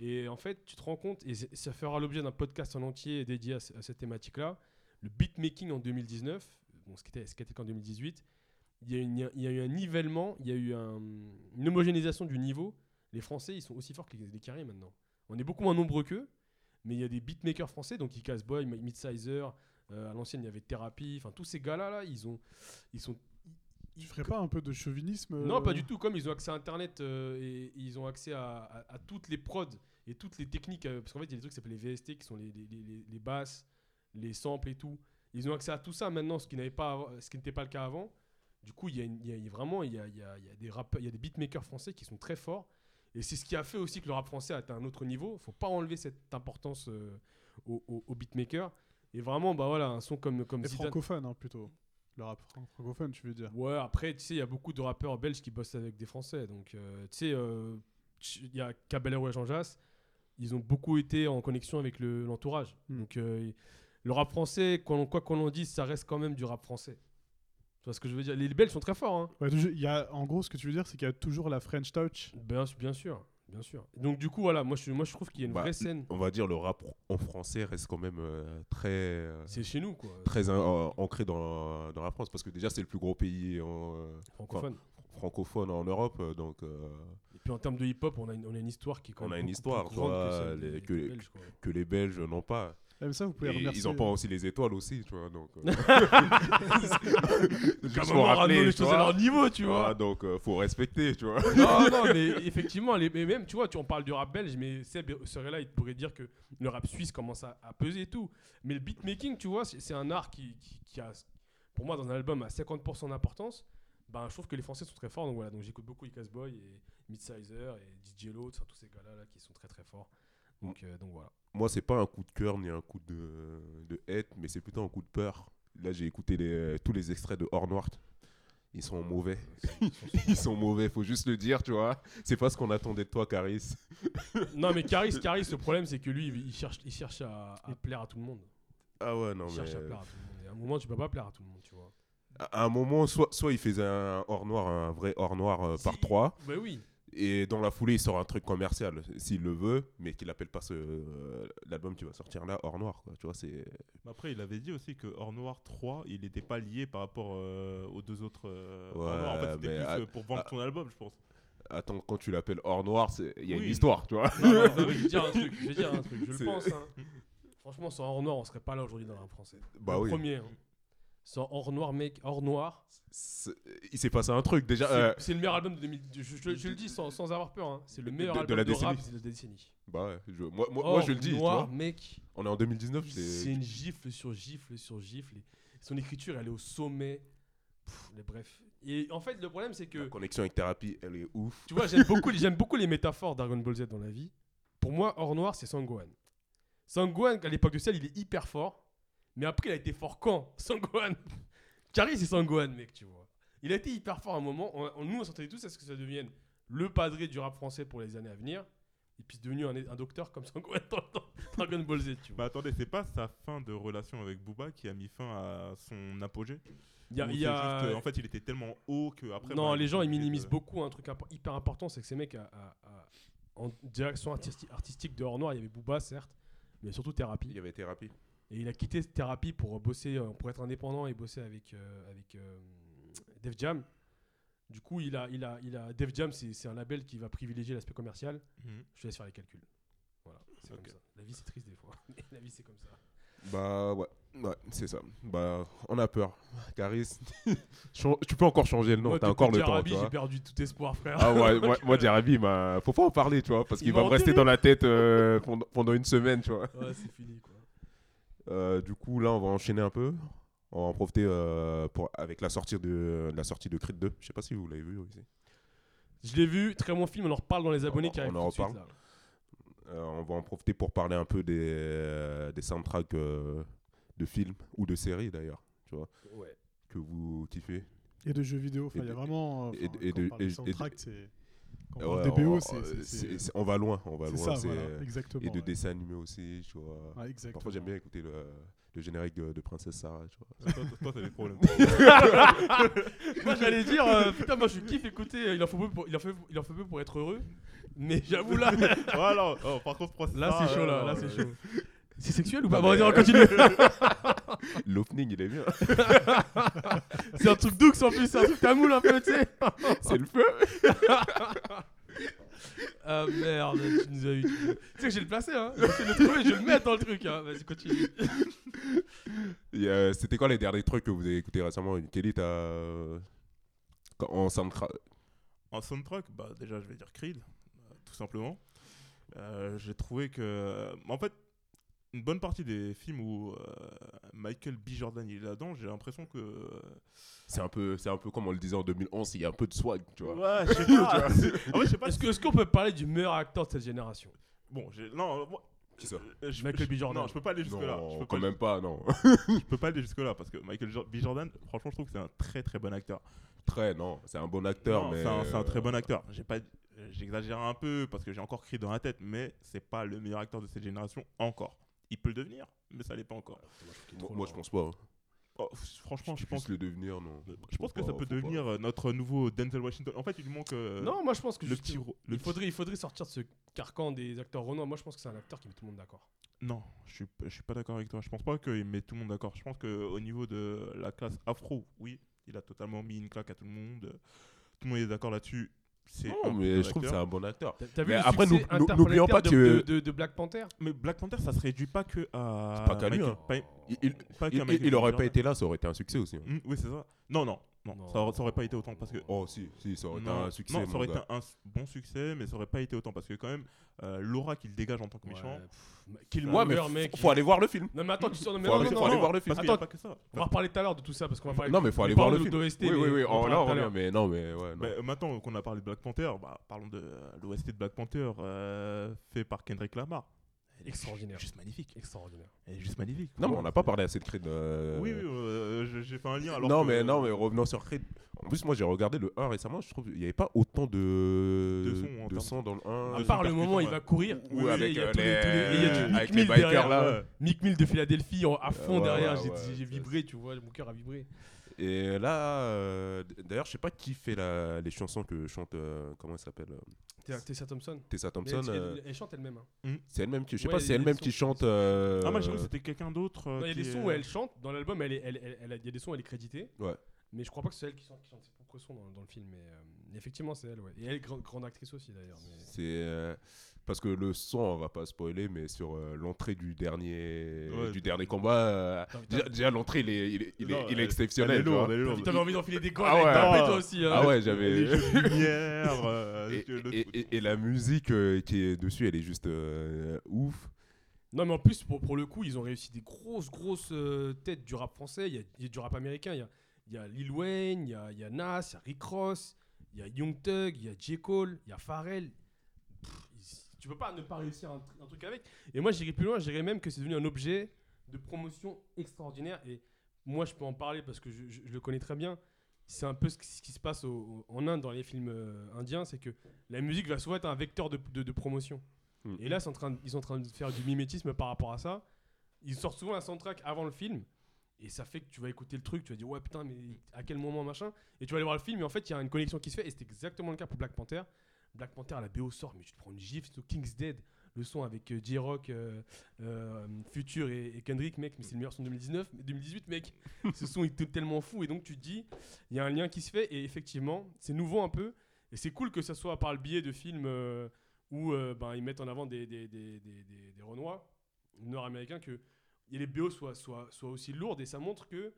Et en fait, tu te rends compte, et ça fera l'objet d'un podcast en entier dédié à, ce- à cette thématique-là, le beatmaking en 2019, bon, ce qui était, était qu'en 2018, il y, a il y a eu un nivellement, il y a eu un- une homogénéisation du niveau. Les Français, ils sont aussi forts que les, les maintenant. On est beaucoup moins nombreux qu'eux, mais il y a des beatmakers français, donc Icas Boy, Midsizer, euh, à l'ancienne il y avait Therapy, enfin tous ces gars-là, là, ils, ont, ils sont... Tu ils- ferais pas un peu de chauvinisme non, euh, pas du tout. Comme ils ont accès à Internet euh, et ils ont accès à, à- à toutes les prods et toutes les techniques, euh, parce qu'en fait, il y a des trucs qui s'appellent les VST, qui sont les, les- les- les basses, les samples et tout. Ils ont accès à tout ça maintenant, ce qui n'avait pas, av- ce qui n'était pas le cas avant. Du coup, il y a, y y vraiment, il y a, il y a- il y a des rappeurs, il y a des beatmakers français qui sont très forts. Et c'est ce qui a fait aussi que le rap français a atteint un autre niveau. Faut pas enlever cette importance euh, aux beatmakers. Et vraiment, bah voilà, un son comme comme Et Zidane- francophone, hein, plutôt. Le rap fran- francophone, tu veux dire. Ouais, après, tu sais, il y a beaucoup de rappeurs belges qui bossent avec des Français. Donc, euh, tu sais, euh, il y a Caballero et Jean Jass. Ils ont beaucoup été en connexion avec le- l'entourage. Hmm. Donc, euh, le rap français, quoi qu'on en dise, ça reste quand même du rap français. Tu vois ce que je veux dire? Les Belges sont très forts. Hein. Ouais, toujours- il y a, en gros, ce que tu veux dire, c'est qu'il y a toujours la French touch. Bien, bien sûr. Bien sûr. Donc, du coup, voilà, moi, je, moi, je trouve qu'il y a une Bah, vraie scène. On va dire le rap en français reste quand même euh, très. euh, C'est chez nous, quoi. très in- euh, ancré dans, dans la France parce que déjà c'est le plus gros pays en, euh, Francophone. francophone en Europe euh, donc euh, Et puis, en termes de hip-hop, on a, une, on a une histoire qui est quand On même a une beaucoup histoire, plus grande que celle les- des- que des les- Belges, quoi. que les Belges n'ont pas Même ça, vous pouvez et remercier. ils n'ont pas aussi les étoiles aussi tu vois donc euh, juste pour rappeler, les tu choses à vois. leur niveau, tu Ah, vois. donc euh, faut respecter tu vois non, non, mais effectivement, les, mais même, tu vois, tu, on parle du rap belge, mais Seb serait là, il pourrait dire que le rap suisse commence à, à peser et tout. Mais le beatmaking, tu vois, c'est c'est un art qui, qui- qui a, pour moi, dans un album, à 50% d'importance. Ben, je trouve que les Français sont très forts, donc voilà, donc j'écoute beaucoup Icas Boy et Midsizer et DJ Load, enfin, tous ces gars-là là, qui sont très très forts. Donc, euh, donc voilà. moi c'est pas un coup de cœur ni un coup de, de hate mais c'est plutôt un coup de peur là j'ai écouté les, tous les extraits de Hors Noir ils sont mauvais ils sont mauvais faut juste le dire tu vois c'est pas ce qu'on attendait de toi Caris non, mais Caris, Caris, le problème, c'est que lui, il cherche, il cherche à, à plaire à tout le monde. ah ouais non Il mais cherche à plaire à tout le monde. Et à un moment, tu peux pas plaire à tout le monde, tu vois. à un moment, soit, soit il faisait un hors noir, un vrai hors noir euh, par Si- trois, Bah oui. Et dans la foulée, il sort un truc commercial, s'il le veut, mais qu'il appelle pas ce euh, l'album qui va sortir là, hors noir. Quoi. Tu vois, c'est. Après, il avait dit aussi que Hors Noir 3, il n'était pas lié par rapport euh, aux deux autres. euh, Hors Ouais, Noir. En fait, c'était mais plus à- euh, pour vendre à- ton album, je pense. Attends, quand tu l'appelles hors noir, c'est- il y a Oui. une histoire, tu vois. Non, non, je vais dire un truc, je vais dire un truc, je le pense. hein. Franchement, sans hors noir, on serait pas là aujourd'hui dans le français. Bah le oui. premier. hein. Sans hors noir, mec, hors noir. Il s'est passé un truc déjà. C'est euh, c'est le meilleur album de 2000. Je, je- je le dis sans, sans avoir peur. hein. C'est le meilleur de- de album la de, rap décennie. de la décennie. bah ouais, je- moi, moi, moi, Hors je le dis. tu noir, vois. mec. On est en 2019. C'est une gifle sur gifle sur gifle. Son écriture, elle est au sommet. Pff, mais bref. Et en fait, le problème, c'est que. La connexion avec thérapie, elle est ouf. Tu vois, j'aime beaucoup, beaucoup les métaphores Dragon Ball Z dans la vie. Pour moi, Hors Noir, c'est Sangohan. Sangohan, à l'époque de Cell, il est hyper fort. Mais après, il a été fort quand Sangohan. Kari, c'est Sangohan, mec, tu vois. Il a été hyper fort à un moment. On- on- nous, on s'entendait tous à ce que ça devienne le padré du rap français pour les années à venir. Et puis, c'est devenu un, un docteur comme Sangohan dans, dans Dragon Ball Z, tu vois. Bah attendez, c'est pas sa fin de relation avec Booba qui a mis fin à son apogée? Il y a, y juste, euh, en fait, il était tellement haut que après. non, bah, les gens ils minimisent de- beaucoup un truc impo- hyper important, c'est que ces mecs, à- à- à- en direction artisti- artistique de Hors Noir, il y avait Booba certes, mais surtout Thérapie. Il y avait thérapie. Et il a quitté Thérapie pour bosser, euh, pour être indépendant et bosser avec euh, avec euh, Def Jam. Du coup, il a, il a, il a Def Jam, c'est un label qui va privilégier l'aspect commercial. Mhm. Je te laisse faire les calculs. Voilà, c'est comme ça. La vie c'est triste des fois, la vie c'est comme ça. Bah ouais, ouais c'est ça. Bah on a peur. Caris, tu peux encore changer le nom, t'as encore le temps. J'ai perdu tout espoir, frère. Ah ouais, moi, moi Jarabi, bah, faut pas en parler, tu vois, parce Il qu'il va va me rester dans la tête euh, pendant, pendant une semaine, tu vois. Ouais, c'est fini quoi. Euh, du coup, là, on va enchaîner un peu. On va en profiter euh, pour, avec la sortie, de, la sortie de Creed 2. Je sais pas si vous l'avez vu aussi. Je l'ai vu, très bon film, on en reparle dans les abonnés On- qui arrivent on en tout de suite, reparle. là. Euh, on va en profiter pour parler un peu des, euh, des soundtracks euh, de films ou de séries d'ailleurs, tu vois, Ouais. que vous kiffez. Et de jeux vidéo. Et il y a vraiment. euh, et et quand de- et Quand on Ouais, parle des BO, on- c'est- euh, c'est. c'est- c'est- c'est- on va loin, on va C'est loin. ça, c'est- voilà, exactement. et de ouais. dessins animés aussi, tu vois. Ouais, exactement. Parfois, j'aime bien écouter le, le générique de, de Princesse Sarah, tu vois. Toi, t'as des problèmes. moi j'allais dire, euh, putain, moi je kiffe écouter, euh, il en faut peu pour, il en fait, il en fait peu pour être heureux. Mais j'avoue là, voilà. Oh, par contre, Princesse là c'est chaud là, euh, là c'est euh, chaud. C'est sexuel ou pas Bon, vas-y, on continue. L'opening, il est bien. c'est un truc doux en plus, c'est un truc tamoul un peu, tu sais. c'est le feu. Ah merde, tu nous as eu. Tu tu sais que j'ai le placé, hein. Je vais le trouver, je vais le mettre dans le truc, hein. Vas-y, continue. Et, euh, C'était quoi les derniers trucs que vous avez écoutés récemment? Kelly, t'as. euh, quand- En soundtrack. En soundtrack, bah déjà je vais dire Creed, euh, tout simplement. Euh, J'ai trouvé que, en fait, une bonne partie des films où euh, Michael B. Jordan il est là-dedans, j'ai l'impression que. C'est un, peu, c'est un peu comme on le disait en 2011, il y a un peu de swag, tu vois. Ouais, je sais pas. en fait, je sais pas. Est-ce que- est-ce qu'on peut parler du meilleur acteur de cette génération? Bon, j'ai- non, moi, Qui ça? euh, je- Michael je- B. Jordan. Non, je peux pas aller jusque là. Je Non, peux quand pas, même pas, non. je peux pas aller jusque là parce que Michael Jo- B. Jordan, franchement, je trouve que c'est un très très bon acteur. Très, non. C'est un bon acteur, Non, mais. c'est un, c'est un très euh, bon acteur. J'ai pas, j'exagère un peu parce que j'ai encore crié dans la tête, mais c'est pas le meilleur acteur de cette génération encore. Il peut le devenir, mais ça l'est pas encore. Moi, moi, je pense pas. hein. Oh, franchement, je pense, le devenir, non. je pense Faut que ça pas, peut faut pas. devenir euh, notre nouveau Denzel Washington. En fait, il lui manque euh, Non, moi je pense que le juste- petit. ro- le il petit- faudrait, il faudrait sortir de ce carcan des acteurs renois. Moi je pense que c'est un acteur qui met tout le monde d'accord. Non, je suis, je suis pas d'accord avec toi. Je pense pas qu'il met tout le monde d'accord. Je pense qu'au niveau de la classe afro, oui, il a totalement mis une claque à tout le monde. Tout le monde est d'accord là-dessus. C'est Non, mais bon je trouve que c'est un bon acteur. T'as- T'as vu Mais le après, succès nous- nous- n'oublions pas interplanétaire de- que- de, de Black Panther? Mais Black Panther, ça se réduit pas que à. Pas qu'à lui, hein. pas- Il, il, pas qu'à il- Michael il B. aurait pas été là, ça aurait été un succès aussi. hein. Mm, oui, c'est ça. Non, non, non, Non. Ça, aurait, ça aurait pas été autant parce que. Oh, si, si, ça aurait été un succès. non, ça aurait été un, bon succès, mais ça aurait pas été autant parce que quand même euh, l'aura qu'il dégage en tant que méchant. Killmonger, Ouais, mais mec. faut, aller voir le film. Non mais attends, tu sors. Non, mais Faut non, aller- non, faut non, aller non. voir le film. Qu'il Attends, pas que ça. on va reparler tout à l'heure de tout ça parce qu'on va parler. Non, mais faut aller voir le film. Oui, oui, oui, là, on revient, mais non, mais ouais. euh, maintenant qu'on a parlé de Black Panther, bah, parlons de euh, l'OST de Black Panther fait par Kendrick Lamar. Extraordinaire. Juste magnifique. Extraordinaire. Elle est juste magnifique. Non, mais on n'a pas parlé assez de Creed. euh, Oui, oui, euh, j'ai fait un lien alors non, que- mais, non, mais revenons sur Creed. En plus, moi, j'ai regardé le 1 récemment. Je trouve qu'il n'y avait pas autant de, De son, en termes- son dans le 1. À part le moment où il va courir, Oui, sais, avec, il y a euh, tous les- tous les- et il y a du les- Mick avec les Mill bikers, derrière. là. Ouais. Mick Mill de Philadelphie en- à fond Ouais, derrière, ouais, j'ai ouais, j'ai ça, vibré, tu vois, mon cœur a vibré. Et là, euh, d'ailleurs, je sais pas qui fait la, les chansons que chante, euh, comment elle s'appelle euh, T'es- Tessa Thompson. Tessa Thompson. elle, elle- elle chante elle-même. hein. c'est elle-même qui, je sais Ouais, pas, c'est elle-même qui chante. euh, Ah, moi, j'ai cru que c'était quelqu'un d'autre. euh, Il y a des est, sons où elle chante. Dans l'album, elle est- elle- elle- elle a- il y a des sons où elle est créditée. Ouais. Mais je crois pas que c'est elle qui chante, qui chante ses propres sons dans, dans le film. Mais euh, effectivement, c'est elle. Ouais. Et elle est grande, grande actrice aussi d'ailleurs. mais- C'est euh, parce que le son, on va pas spoiler, mais sur euh, l'entrée du dernier Ouais. du dernier combat, euh, déjà, déjà, l'entrée il est, il est, il est- Non, il est exceptionnel. T'avais envie d'enfiler des gants Ah avec ouais. ta Ah. toi aussi. hein. Ah ouais, j'avais. euh, Et, le- le- et- et- et la musique euh, qui est dessus, elle est juste euh, ouf. Non, mais en plus, pour, pour le coup, ils ont réussi des grosses, grosses euh, têtes du rap français. Il y a, il y a du rap américain. Il y a, il y a Lil Wayne, il y a, il y a Nas, il y a Rick Ross, il y a Young Thug, il y a J. Cole, il y a Pharrell. Tu peux pas ne pas réussir un, tr- un truc avec. Et moi, j'irais plus loin. Je dirais même que c'est devenu un objet de promotion extraordinaire. Et moi, je peux en parler parce que je, je- je le connais très bien. C'est un peu ce qui, ce qui se passe au- au- en Inde dans les films euh, indiens. C'est que la musique va souvent être un vecteur de, de- de promotion. Mm. Et là, en train ils sont en train de faire du mimétisme par rapport à ça. Ils sortent souvent un soundtrack avant le film. Et ça fait que tu vas écouter le truc, tu vas dire ouais putain mais à quel moment machin Et tu vas aller voir le film et en fait il y a une connexion qui se fait et c'est exactement le cas pour Black Panther. Black Panther la BO sort mais tu te prends une gifle, c'est King's Dead, le son avec euh, J-Rock, euh, euh, Future et, et Kendrick mec mais c'est le meilleur son de 2019, mais 2018 mec. Ce son est tellement fou et donc tu te dis il y a un lien qui se fait et effectivement c'est nouveau un peu et c'est cool que ça soit par le biais de films euh, où ben, ils mettent en avant des, des, des, des, des- des Renois nord-américains que et les BO soient, soient, soient aussi lourdes et ça montre que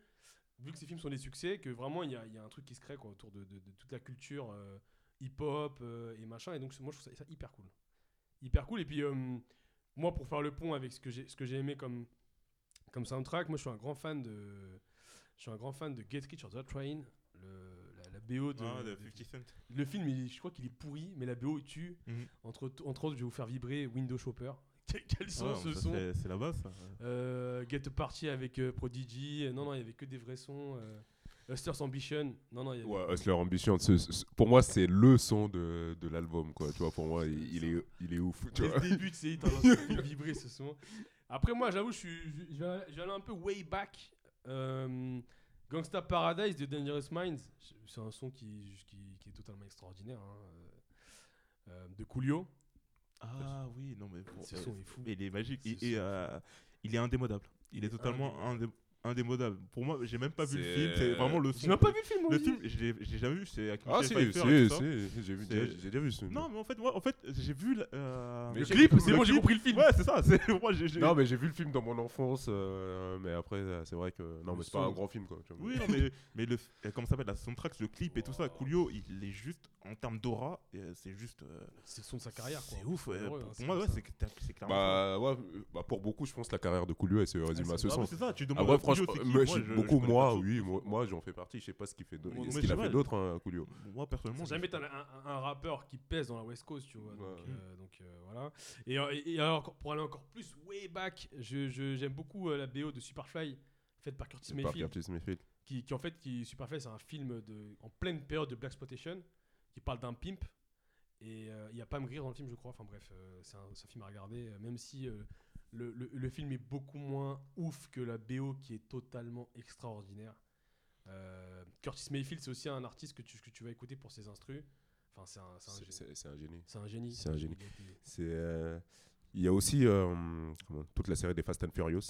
vu que ces films sont des succès que vraiment il y a, y a un truc qui se crée quoi, autour de, de- de toute la culture hip-hop euh, et machin et donc moi je trouve ça, ça hyper cool hyper cool et puis euh, moi pour faire le pont avec ce que j'ai ce que j'ai aimé comme comme soundtrack moi je suis un grand fan de je suis un grand fan de Get Rich or Trying le, la, la BO de, Ah, de de- 50 Cent. le film, il- je crois qu'il est pourri, mais la BO tue. Mhm. Entre, entre autres, je vais vous faire vibrer Window Shopper. Quel, quel son Ouais, ce son c'est- base, ça. Euh, Get Party avec Prodigy. Non, non, il y avait que des vrais sons. Hustlers Ambition. Non, non, il y avait. Ouais, Hustler Ambition, pour moi, c'est le son de, de l'album, quoi. Tu vois, pour moi, il, il est, il est ouf. Tu Dès vois. le début, tu sais, vibrer ce son. Après, moi, j'avoue, je suis, je, je vais aller- je vais aller un peu way back. Euh, Gangsta Paradise de Dangerous Minds. C'est un son qui, qui, qui est totalement extraordinaire. hein. Euh, euh, de Coolio. Ah oui, non mais bon, Ce son est fou. il est magique Ce et, euh, il est indémodable. Il est totalement indé- indémodable. Pour moi, j'ai même pas vu le film. C'est vraiment le J'ai son. même pas vu le film, moi Le film, je l'ai jamais vu. C'est avec Ah, Michel si, Pfeiffer ça. si, j'ai vu- j'ai j'ai déjà vu ce film. Non, mais en fait, moi, en fait, j'ai vu le, euh, Le j'ai- clip, c'est bon, j'ai compris le film. Ouais, c'est ça. C'est moi, j'ai. j'ai- Non, mais j'ai vu le film dans mon enfance, euh, mais après, euh, c'est vrai que. Non, mais c'est pas un grand film, quoi. tu vois. Oui, non, mais, mais le, euh, comment ça s'appelle, la soundtrack, le clip et tout ça, Coolio, il est juste, en termes d'aura, c'est juste. euh, C'est le son de sa carrière, quoi. c'est ouf, Pour moi, ouais, c'est clairement. Bah, ouais, bah, pour beaucoup, je pense que la carrière de Coolio, elle se résume Ouais, à c'est- ce Ah, sens. c'est ça, tu demandes Ouais, moi, je- je- beaucoup, moi, pas oui, moi, moi, j'en fais partie. Je sais pas ce qu'il fait, Moi, ce qu'il a fait pas. d'autre, hein, Coolio. Moi, personnellement. Jamais t'as un, un- un rappeur qui pèse dans la West Coast, tu vois. Donc, Ouais. euh, donc, euh, voilà. Et, euh, et- alors, pour aller encore plus way back, j'aime beaucoup euh, la BO de Superfly, faite par Curtis Mayfield. Curtis Mayfield. Qui, qui, en fait, qui, Superfly, c'est un film de, en pleine période de Black Exploitation qui parle d'un pimp. Et euh, il y a Pam Grier dans le film, je crois. Enfin bref, euh, c'est un, un film à regarder, euh, même si euh, le, le- le film est beaucoup moins ouf que la BO qui est totalement extraordinaire. Euh, Curtis Mayfield, c'est aussi un artiste que tu, que tu vas écouter pour ses instrus. Enfin, c'est un, c'est un C'est- génie. C'est un génie. C'est un génie. c'est un génie. Il euh, Il y a aussi euh, comment, toute la série des Fast and Furious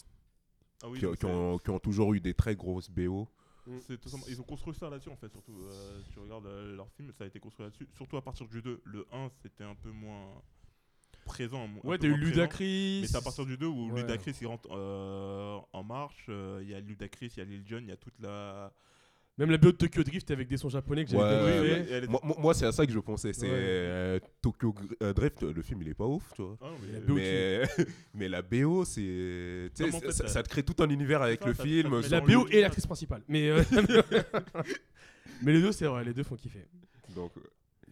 Ah oui, qui, ont, qui ont toujours eu des très grosses BO. tout simplement- Ils ont construit ça là-dessus en fait, surtout. euh, tu regardes euh, leur film, ça a été construit là-dessus. Surtout à partir du 2. Le 1, c'était un peu moins présent. Ouais, t'as eu. Ludacris. Mais c'est à partir du 2 où Ouais. Ludacris il rentre euh, en marche. euh, Il y a Ludacris, il y a Lil Jon, il y a toute la. Même la BO de Tokyo Drift avec des sons japonais que j'avais Ouais, Moi, c'est à ça que je pensais. C'est Ouais. euh, Tokyo Gr- euh, Drift, le film, il est pas ouf, tu vois. Ah mais- La BO Mais, mais la BO, c'est. en fait, ça, te crée tout un univers avec ça, le ça- film. La BO et l'actrice principale. Mais, euh, mais les deux, c'est vrai, les deux font kiffer. Donc,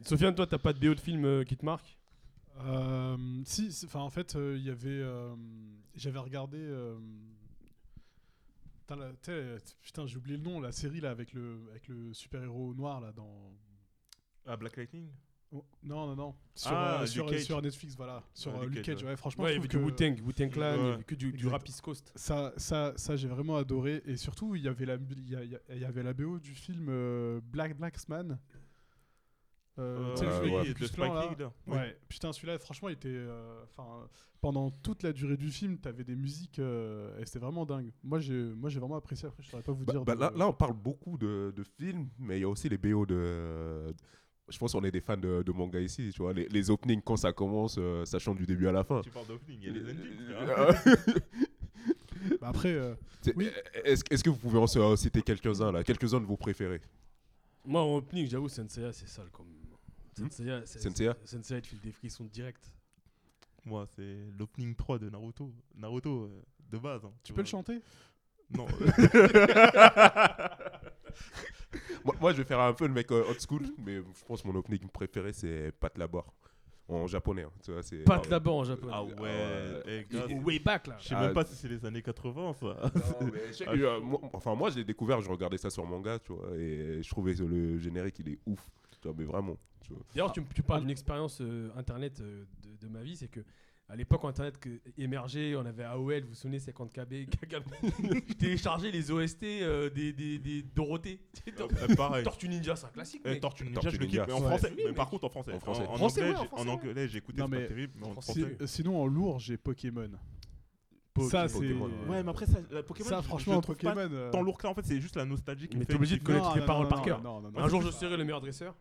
Sofiane, toi, t'as pas de BO de film qui te marque? Euh, si, enfin en fait, euh, il y avait, euh, j'avais regardé, euh, putain, la- j'ai oublié le nom, la série là avec le, avec le super héros noir là dans, Ah, Black Lightning? Oh, Non, non, non. Sur, Ah, euh, Luke sur, Cage. sur Netflix, voilà. Sur Ah, Luke Cage, ouais. ouais. Franchement, Ouais, il y avait trouve du que Wu-Tang, Wu-Tang Clan, il y Ouais. avait que du, du Exact. rap East Coast. ça, ça, ça j'ai vraiment adoré. Et surtout, il y avait la, il y, avait la BO du film Black Blacksman. Euh, tu sais, le Euh, film ouais. de là. Ouais, putain, celui-là, franchement, il était. euh, pendant toute la durée du film, t'avais des musiques euh, et c'était vraiment dingue. Moi, j'ai, moi, j'ai vraiment apprécié. Après, je saurais pas vous Bah, dire. bah, de- là, là, on parle beaucoup de, de films, mais il y a aussi les BO de. Je pense qu'on est des fans de, de manga ici, tu vois. Les, les openings, quand ça commence, euh, ça chante du début à la fin. Tu parles d'opening, il y a les endings. Bah, après, euh, Oui. Est-ce est-ce que vous pouvez en en citer quelques-uns, là Quelques-uns de vos préférés? Moi, en opening, j'avoue, Senseiya, c'est sale comme. Hmm Senseiya, c'est- Senseiya Senseiya, il file des frissons direct. Moi, c'est l'opening 3 de Naruto. Naruto, euh, de base. hein, tu peux le vois. chanter? Non. moi, moi, je vais faire un peu le mec euh, old school, mais je pense que mon opening préféré, c'est Pat Labor. En japonais, hein, tu vois. c'est- Pas de là-bas en japonais. ah ouais. ouais. eh, gars, Ou way back là. Je sais Ah, même pas si c'est les années 80, ça. Non, mais je sais que, euh, moi- enfin, moi, je l'ai découvert, je regardais ça sur manga, tu vois, et je trouvais que le générique, il est ouf, tu vois, mais vraiment. tu vois. D'ailleurs, tu, tu parles d'une expérience euh, internet euh, de, de ma vie, c'est que à l'époque internet que- émergeait, on avait AOL, vous vous souvenez 50 KB, je téléchargeais les OST euh, des, des, des Dorothée. Euh, pareil. Tortue Ninja, c'est un classique. Eh. Tortue Ninja, Tortue je le kiffe, mais en Ouais. français. Oui, mais par contre, en français. En français. En, Français, anglais, ouais, en en anglais, j'ai écouté, c'est pas terrible. Mais en français, euh, Sinon, en lourd, j'ai Pokémon. Poké- ça, c'est. Ouais, mais après, ça, Pokémon, ça, franchement, je Pokémon. pas euh, tant lourd que ça. En fait, c'est juste la nostalgie qui me Mais fait. t'es obligé de connaître les paroles par cœur. Un jour, je serai le meilleur dresseur.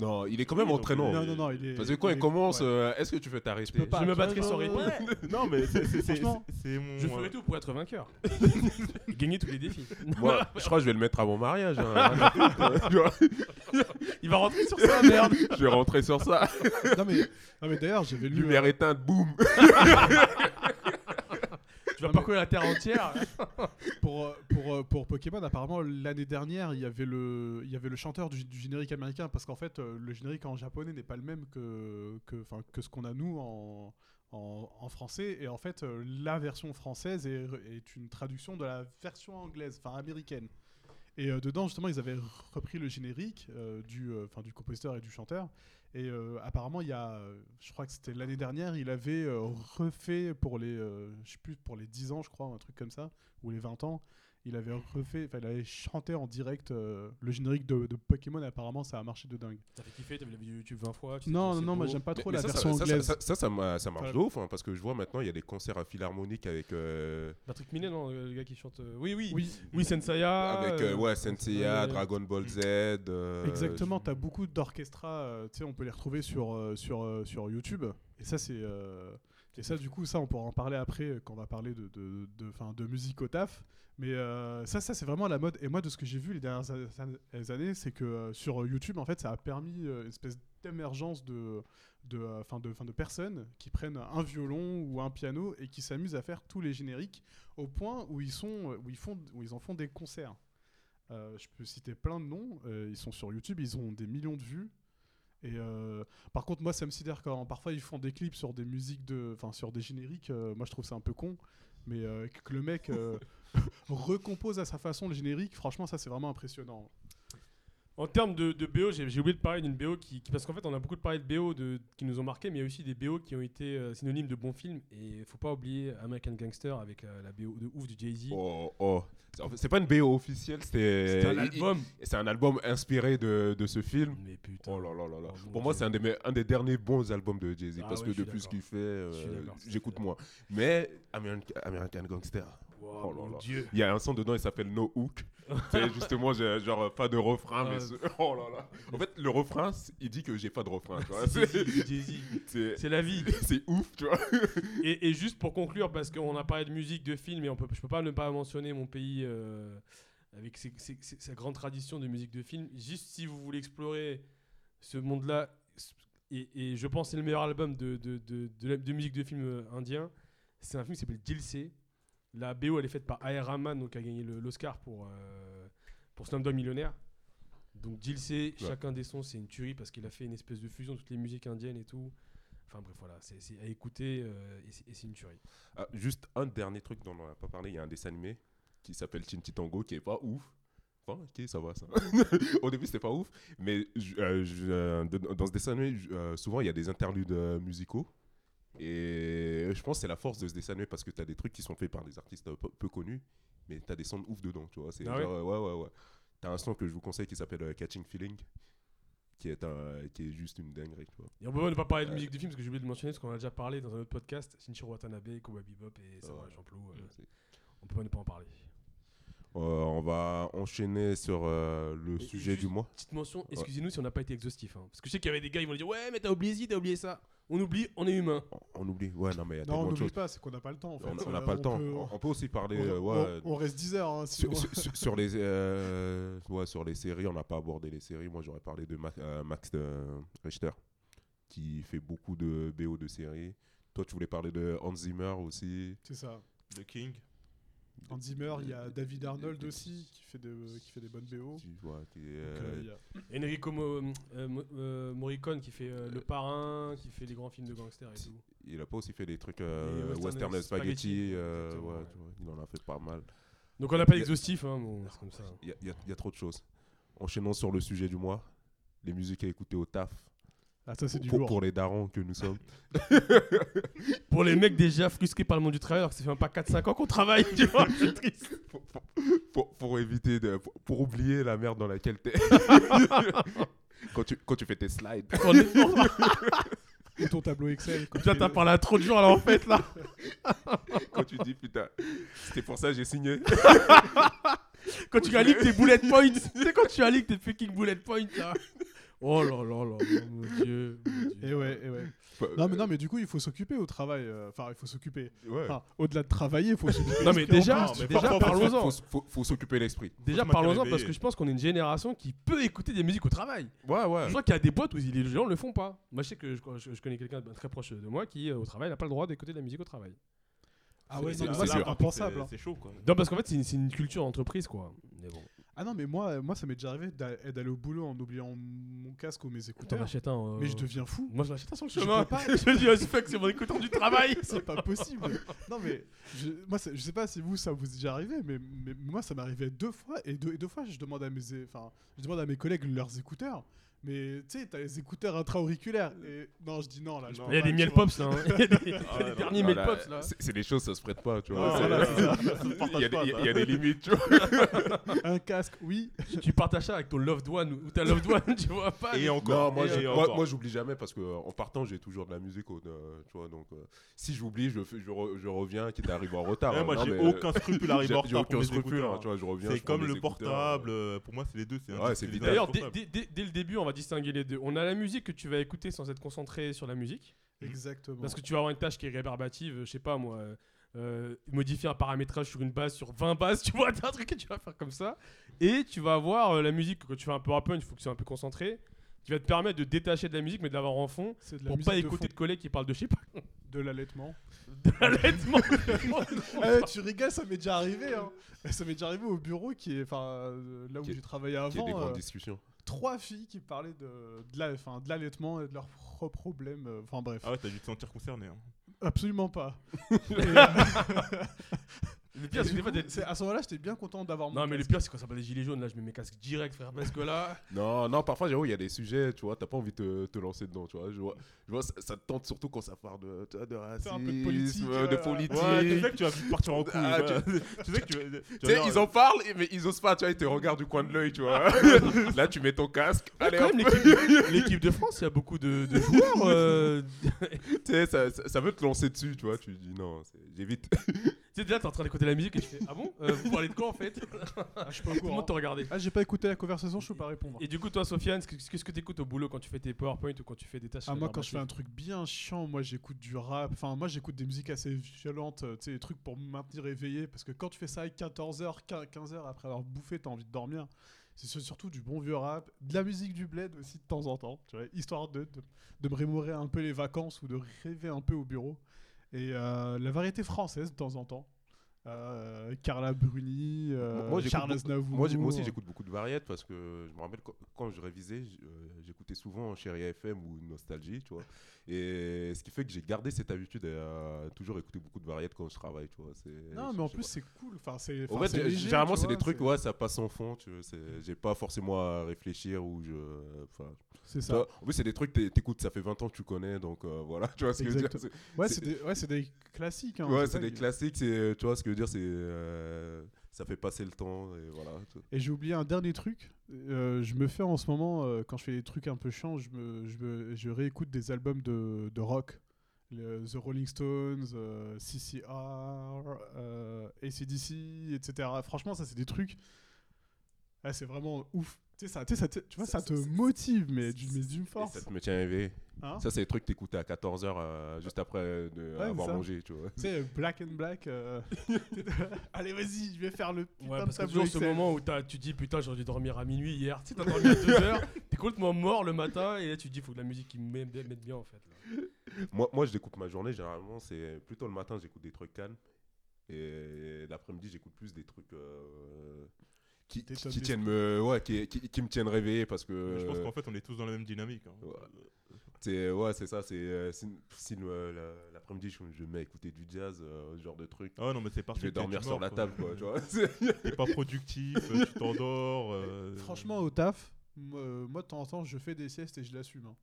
Non, il est quand même Oui, entraînant. Non, non, non, il est. Parce que quand il, commence, ouais. euh, est-ce que tu veux t'arrêter peux pas. Je me battrai sans rythme. ouais. Non, mais c'est- mon. Je euh, ferai tout pour être vainqueur. Gagner tous les défis. Moi, je crois que je vais le mettre à mon mariage. hein. Il va rentrer sur ça, merde. je vais rentrer sur ça. Non, mais, non, mais d'ailleurs, j'avais lu. Lumière euh, éteinte, boum. Tu vas parcourir la terre entière. pour, euh, pour, euh, pour Pokémon, apparemment, l'année dernière, il y avait le, il y avait le chanteur du, du générique américain, parce qu'en fait, euh, le générique en japonais n'est pas le même que, que, que ce qu'on a nous en, en, en français. Et en fait, la version française est, est une traduction de la version anglaise, enfin américaine. Et euh, dedans, justement, ils avaient repris le générique euh, du, euh, du compositeur et du chanteur. Et euh, apparemment, il y a, euh, je crois que c'était l'année dernière, il avait euh, refait pour les, je sais plus, pour les 10 ans, je crois, un truc comme ça, ou les 20 ans, il avait refait, enfin, il avait chanté en direct euh, le générique de, de Pokémon, et apparemment, ça a marché de dingue. T'as fait kiffer, t'as vu la vidéo YouTube 20 fois. tu sais Non, non, non, moi, j'aime pas trop Mais la ça, version ça, anglaise. Ça, ça, ça, ma- ça marche Ouais. de ouf, hein, parce que je vois maintenant, il y a des concerts à philharmonique avec. euh, Patrick Minet, non, le gars qui chante. euh, Oui, oui. oui, Oui, Senseiya. avec ouais, Senseiya. Dragon Ball Z. euh, Exactement, tu as beaucoup d'orchestra, euh, tu sais, on peut les retrouver sur, euh, sur, euh, sur YouTube. Et ça, c'est. Et ça, du coup, ça, on pourra en parler après euh, quand on va parler de, de, de, 'fin, de musique au taf. Mais euh, ça, ça c'est vraiment la mode. Et moi, de ce que j'ai vu les dernières années, c'est que euh, sur YouTube, en fait, ça a permis une espèce d'émergence de, de, 'fin, de, 'fin, de personnes qui prennent un violon ou un piano et qui s'amusent à faire tous les génériques au point où ils, sont, où ils, font, où ils en font des concerts. Je peux citer plein de noms. ils sont sur YouTube, ils ont des millions de vues. Et euh, par contre, moi, ça me sidère quand parfois ils font des clips sur des musiques de, enfin sur des génériques. euh, moi, je trouve ça un peu con. Mais euh, que le mec recompose à sa façon le générique, franchement, ça c'est vraiment impressionnant. En termes de, de BO, j'ai oublié de parler d'une BO qui, qui- Parce qu'en fait, on a beaucoup de parlé de BO de, qui nous ont marqué, mais il y a aussi des BO qui ont été euh, synonymes de bons films. Et faut pas oublier American Gangster avec la, la BO de ouf du Jay-Z. Oh, oh. C'est- pas une BO officielle, c'est un album. c'est un album inspiré de, de ce film. Mais putain. Oh là là là là. Oh Pour moi, c'est un, des me- un des derniers bons albums de Jay-Z Ah parce ouais, que depuis ce qu'il fait, euh, j'écoute moins. Mais American, American Gangster, Wow, Oh là mon là. Dieu. il y a un son dedans, il s'appelle No Hook. c'est justement, j'ai genre pas de refrain, mais Ah. ce- oh là là. En fait, le refrain, il dit que j'ai pas de refrain. C'est la vie. c'est ouf, tu vois. Et, et juste pour conclure, parce qu'on a parlé de musique, de film, et on peut, je peux pas ne pas mentionner mon pays euh, avec ses- ses- ses- sa grande tradition de musique de film. Juste si vous voulez explorer ce monde-là, et, et je pense que c'est le meilleur album de, de, de, de la- de musique de film euh, indien, c'est un film qui s'appelle Dilsé. La BO, elle est faite par A.R. Rahman, donc qui a gagné l'Oscar pour, euh, pour Slumdog Millionnaire. Donc Dilsé, Ouais. chacun des sons, c'est une tuerie parce qu'il a fait une espèce de fusion de toutes les musiques indiennes et tout. Enfin bref, voilà, c'est à écouter euh, et c'est- une tuerie. Ah, juste un dernier truc dont on n'a pas parlé, il y a un dessin animé qui s'appelle Chinchi Tango qui est pas ouf. Enfin, ok, ça va, ça. Au début, c'était pas ouf. Mais euh, je- euh, dans ce dessin animé, souvent, il y a des interludes musicaux. Et je pense que c'est la force de ce dessin animé parce que tu as des trucs qui sont faits par des artistes peu, connus, mais tu as des sons de ouf dedans, tu vois. C'est Ah genre, ouais, ouais, ouais. Tu as un son que je vous conseille qui s'appelle euh, Catching Feeling, qui est, un, qui est juste une dinguerie, tu vois. Et on peut pas ne pas parler de musique du film parce que j'ai oublié de mentionner parce qu'on en a déjà parlé dans un autre podcast. Shinichiro Watanabe, Cowboy Bebop et Samurai Ouais. Champloo. euh, on peut pas ne pas en parler. Euh, on va enchaîner sur euh, le Et sujet juste- du mois. Petite mention, excusez-nous si on n'a pas été exhaustif. hein. Parce que je sais qu'il y avait des gars, ils vont dire Ouais, mais t'as oublié ci, t'as oublié ça. On oublie, on est humain. On, oublie. Ouais, non, mais il y a Non, on tellement de n'oublie pas, c'est qu'on n'a pas le temps. En fait. On n'a pas le temps. peut- On, peut aussi parler. on, euh, on- ouais, on reste 10 heures. hein, si sur, on- sur- sur- sur les, euh, ouais, sur les séries, on n'a pas abordé les séries. Moi, j'aurais parlé de Ma- euh, Max euh, Richter, qui fait beaucoup de BO de séries. Toi, tu voulais parler de Hans Zimmer aussi. C'est ça. The King. Hans Zimmer, il y a David Arnold aussi qui fait, de, qui fait des bonnes BO. Euh, euh, Enrico Mo- euh, Mo- Morricone qui fait euh, Le Parrain, qui fait les grands films de gangsters et tout. il a pas aussi fait des trucs euh, Western western Spaghetti, spaghetti. euh, exactement, ouais, ouais. tu vois, il en a fait pas mal. Donc on n'a pas Il y a- exhaustif, hein, bon, c'est comme ça. Il y a, il y a- il y a trop de choses. Enchaînons sur le sujet du mois. Les musiques à écouter au taf. Ah, ça, c'est du Pour, lourd. pour les darons que nous sommes. Pour les mecs déjà frustrés par le monde du travail, alors que ça fait même pas 4-5 ans qu'on travaille, tu vois, c'est triste. pour, pour- pour- pour éviter de. Pour, oublier la merde dans laquelle t'es. quand, tu, quand tu fais tes slides. Et ton tableau Excel. Putain, t'as parlé à trop de jours là en fait là. Quand tu dis putain, c'était pour ça que j'ai signé. Quand tu allies tes bullet points, tu sais quand tu allies tes fucking bullet points là. Oh là là là, mon dieu. mon Dieu. Et ouais, et ouais. Non mais, non, mais du coup, il faut s'occuper au travail. euh, Enfin, il faut s'occuper. Ouais. Enfin, au-delà de travailler, il faut s'occuper. Non mais déjà, mais déjà parlons-en. Faut, faut, faut s'occuper l'esprit. Déjà parlons-en parce que je pense qu'on est une génération qui peut écouter des musiques au travail. Ouais, ouais. Je crois qu'il y a des boîtes où les gens le font pas. Moi je sais que je, je- je connais quelqu'un de très proche de moi qui euh, au travail n'a pas le droit d'écouter de la musique au travail. Ah ouais, C'est- impensable. C'est- hein. C'est chaud quoi. Non parce qu'en fait c'est une, c'est une culture d'entreprise quoi. Mais bon. Ah non, mais moi, moi ça m'est déjà arrivé d'a- d'aller au boulot en oubliant mon casque ou mes T'en écouteurs. achètes un. euh, Mais je deviens fou. Moi je l'achète un sur le Je chemin. pas. je dis oh, fuck c'est mon écouteur du travail. C'est pas possible. non mais je, moi, je sais pas si vous ça vous est déjà arrivé, mais, mais moi ça m'est arrivé deux fois et deux, et deux fois je demande à mes, enfin, je demande à mes collègues leurs écouteurs. Mais tu sais, t'as les écouteurs intra-auriculaires. Et non, je dis non là. je Non. peux Il y a des tu miel pops là. hein. Il y a des, il y a Ah, des non. derniers miel là, pops là. c'est- des choses, ça se prête pas, tu vois. Voilà. Il y, a des- il y a- il y a des limites, tu vois. Un casque, oui. tu partages ça avec ton loved one ou ta loved one, tu vois pas. Et encore. Non, moi, et moi, moi, j'oublie jamais parce que euh, en partant, j'ai toujours de la musique, au- euh, tu vois. Donc, euh, si j'oublie, je, fais- je, re- je reviens, quitte à arriver en retard. Ouais, hein. moi j'ai euh, aucun scrupule à arriver en J'ai retard aucun scrupule, hein, tu vois. Je reviens. C'est comme le portable. euh, euh, Pour moi, c'est les deux. C'est. D'ailleurs, dès, dès- dès- dès le début, on va distinguer les deux. On a la musique que tu vas écouter sans être concentré sur la musique. Exactement. Parce que tu vas avoir une tâche qui est rébarbative, euh, je sais pas moi, euh, euh, modifier un paramétrage sur une base, sur 20 bases, tu vois, t'as un truc que tu vas faire comme ça. Et tu vas avoir euh, la musique, quand tu fais un peu rap il faut que tu sois un peu concentré, qui va te permettre de détacher de la musique, mais de l'avoir en fond, c'est de la pour pas de écouter fond, de collègues qui parlent de, je sais pas, de l'allaitement. de l'allaitement. Eh, tu rigoles, ça m'est déjà arrivé. Hein. Ça m'est déjà arrivé au bureau qui est, enfin, euh, là où Qui j'ai travaillé y ait des avant. grandes euh, discussions. Trois filles qui parlaient de, de la- enfin, de l'allaitement et de leurs problèmes. euh, Enfin bref, Ah ouais, t'as dû te sentir concerné. hein. absolument pas. Et, Le pire, c'est que des fois, coup, t'es- c'est- à ce moment-là, j'étais bien content d'avoir mon Non, mais le casque. pire, c'est quand ça parle des gilets jaunes, là, je mets mes casques direct, frère, parce que là. Non, non, parfois, j'avoue, il y a des sujets, tu vois, t'as pas envie de te, te lancer dedans, tu vois. Je vois, je vois ça, ça te tente surtout quand ça parle de, tu vois, de racisme, un peu de politique, de ouais, ouais. politique. Ouais, tu sais que tu vas vite partir en couille. Ah, tu sais que tu vas- tu vas Tu sais, dire, ils en parlent, mais ils osent pas, tu vois, ils te regardent du coin de l'œil, tu vois. Là, tu mets ton casque, allez, quand hop, même, l'équipe- l'équipe de France, il y a beaucoup de, de joueurs. euh, tu sais, ça, ça, ça veut te lancer dessus, tu vois. Tu dis non, c'est- j'évite. Tu sais, déjà, t'es en train d'écouter la musique et tu fais Ah bon Euh, Vous parlez de quoi en fait? Ah, je suis pas au Tout le courant. monde regardait. Ah, j'ai pas écouté la conversation, je peux pas répondre. Et du coup, toi, Sofiane, qu'est-ce que- qu'est-ce que t'écoutes au boulot quand tu fais tes PowerPoint ou quand tu fais des tâches Ah, moi, quand je fais un truc bien chiant, moi j'écoute du rap. Enfin, moi j'écoute des musiques assez violentes, euh, tu sais, des trucs pour me maintenir éveillé. Parce que quand tu fais ça à 14h, 15h après avoir bouffé, t'as envie de dormir. C'est sur- surtout du bon vieux rap, de la musique du bled aussi de temps en temps, tu vois, histoire de, de, de me un peu les vacances ou de rêver un peu au bureau. Et euh, la variété française de temps en temps. Euh, Carla Bruni, euh, Moi, Charles Aznavour. Moi, aussi, j'écoute beaucoup de variétés parce que je me rappelle quand, quand je révisais, euh, j'écoutais souvent Chérie FM ou Nostalgie, tu vois. Et ce qui fait que j'ai gardé cette habitude à toujours écouter beaucoup de variétés quand je travaille, tu vois. Non, mais en plus, c'est cool. Enfin, c'est. En fait, léger, généralement, c'est des trucs, ouais, ça passe en fond, tu vois. J'ai pas forcément à réfléchir ou je. Enfin, C'est ça. en plus, c'est des trucs, t'é- t'écoutes, ça fait 20 ans que tu connais, donc euh, voilà, tu vois ce que je veux dire. Ouais, c'est- des, ouais, c'est des classiques. hein, Ouais, c'est des que- classiques, tu vois ce que dire, c'est. euh, ça fait passer le temps, et voilà. j'ai oublié un dernier truc. Euh, je me fais en ce moment, euh, quand je fais des trucs un peu chiants, je, me, je, réécoute des albums de, de rock. The Rolling Stones, euh, CCR, ACDC, etc. Franchement, ça, c'est des trucs. Ah, c'est vraiment ouf. Tu sais, ça, tu vois, ça, Ça- te motive, mais du- mais d'une Et force. ça te me tient éveillé. Hein? Ça, c'est des trucs que t'écoutais à 14h, juste après de avoir mangé, tu vois. Tu sais, Black and Black. euh, Allez, vas-y, je vais faire le putain Ouais, parce que tableau toujours ce moment où t'as- tu dis putain j'ai dû dormir à minuit hier, tu sais t'as dormi à 2 heures, t'es complètement mort le matin et là tu te dis faut que la musique qui me mette mette bien en fait. là. Moi, moi, je découpe ma journée, généralement, c'est plutôt le matin, j'écoute des trucs calmes. Et l'après-midi, j'écoute plus des trucs euh, qui, tiennent me, ouais, qui, qui, qui me tiennent réveillé parce que. Mais je pense euh, qu'en fait, on est tous dans la même dynamique. hein. Ouais. C'est ouais, c'est ça. C'est euh, si, la- l'après-midi, je, je me mets à écouter du jazz, euh, ce genre de truc. Ah non, mais c'est Je vais dormir sur la table, quoi. Tu vois. T'es pas productif, euh, tu t'endors. euh, Franchement, au taf, moi, euh, de temps en temps, je fais des siestes et je l'assume. hein.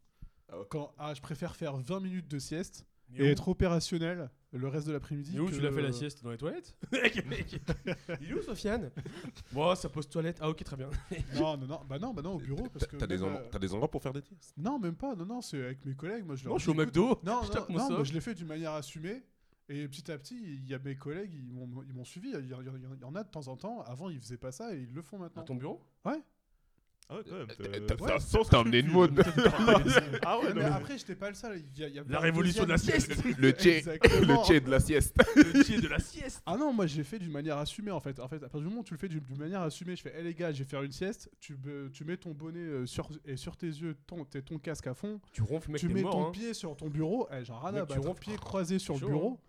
Ah ouais. Quand, ah, je préfère faire 20 minutes de sieste et où- être opérationnel le reste de l'après-midi. Mais où que- tu l'as fait la sieste Dans les toilettes Il est où Sofiane? Bon, ça pose toilette. Ah ok très bien. Non, non, non, bah non, bah non, au bureau. Parce que T'as des, même, euh, t'as des endroits pour faire des tests Non, même pas, non, non, c'est avec mes collègues. Moi, je leur Non, je suis au dis, écoute- McDo. Non, je non, mon non, soft. je l'ai fait d'une manière assumée. Et petit à petit, il y a mes collègues, ils m'ont ils m'ont suivi. Il y, il y en a de temps en temps. Avant, ils faisaient pas ça et ils le font À maintenant. ton bureau? Ah ouais, quand même. T'as- t'as- ça t'as- emmené une mode. Ah ouais, mais après, j'étais pas le seul. Il y a- il y a La un révolution de la sieste Le tché, le tché de la sieste. Le pied de la sieste Ah non, moi j'ai fait d'une manière assumée en fait. En fait, à partir du moment où tu le fais d'une manière assumée, je fais, hé les gars, je vais faire une sieste. Tu, me- tu mets ton bonnet euh, sur, et sur tes yeux, ton, t'es- ton casque à fond. Tu ronfles mec tu t'es mets ton hein. pied sur ton bureau. Eh, Genre Mec, à tu ronfles. Pied croisé sur le bureau.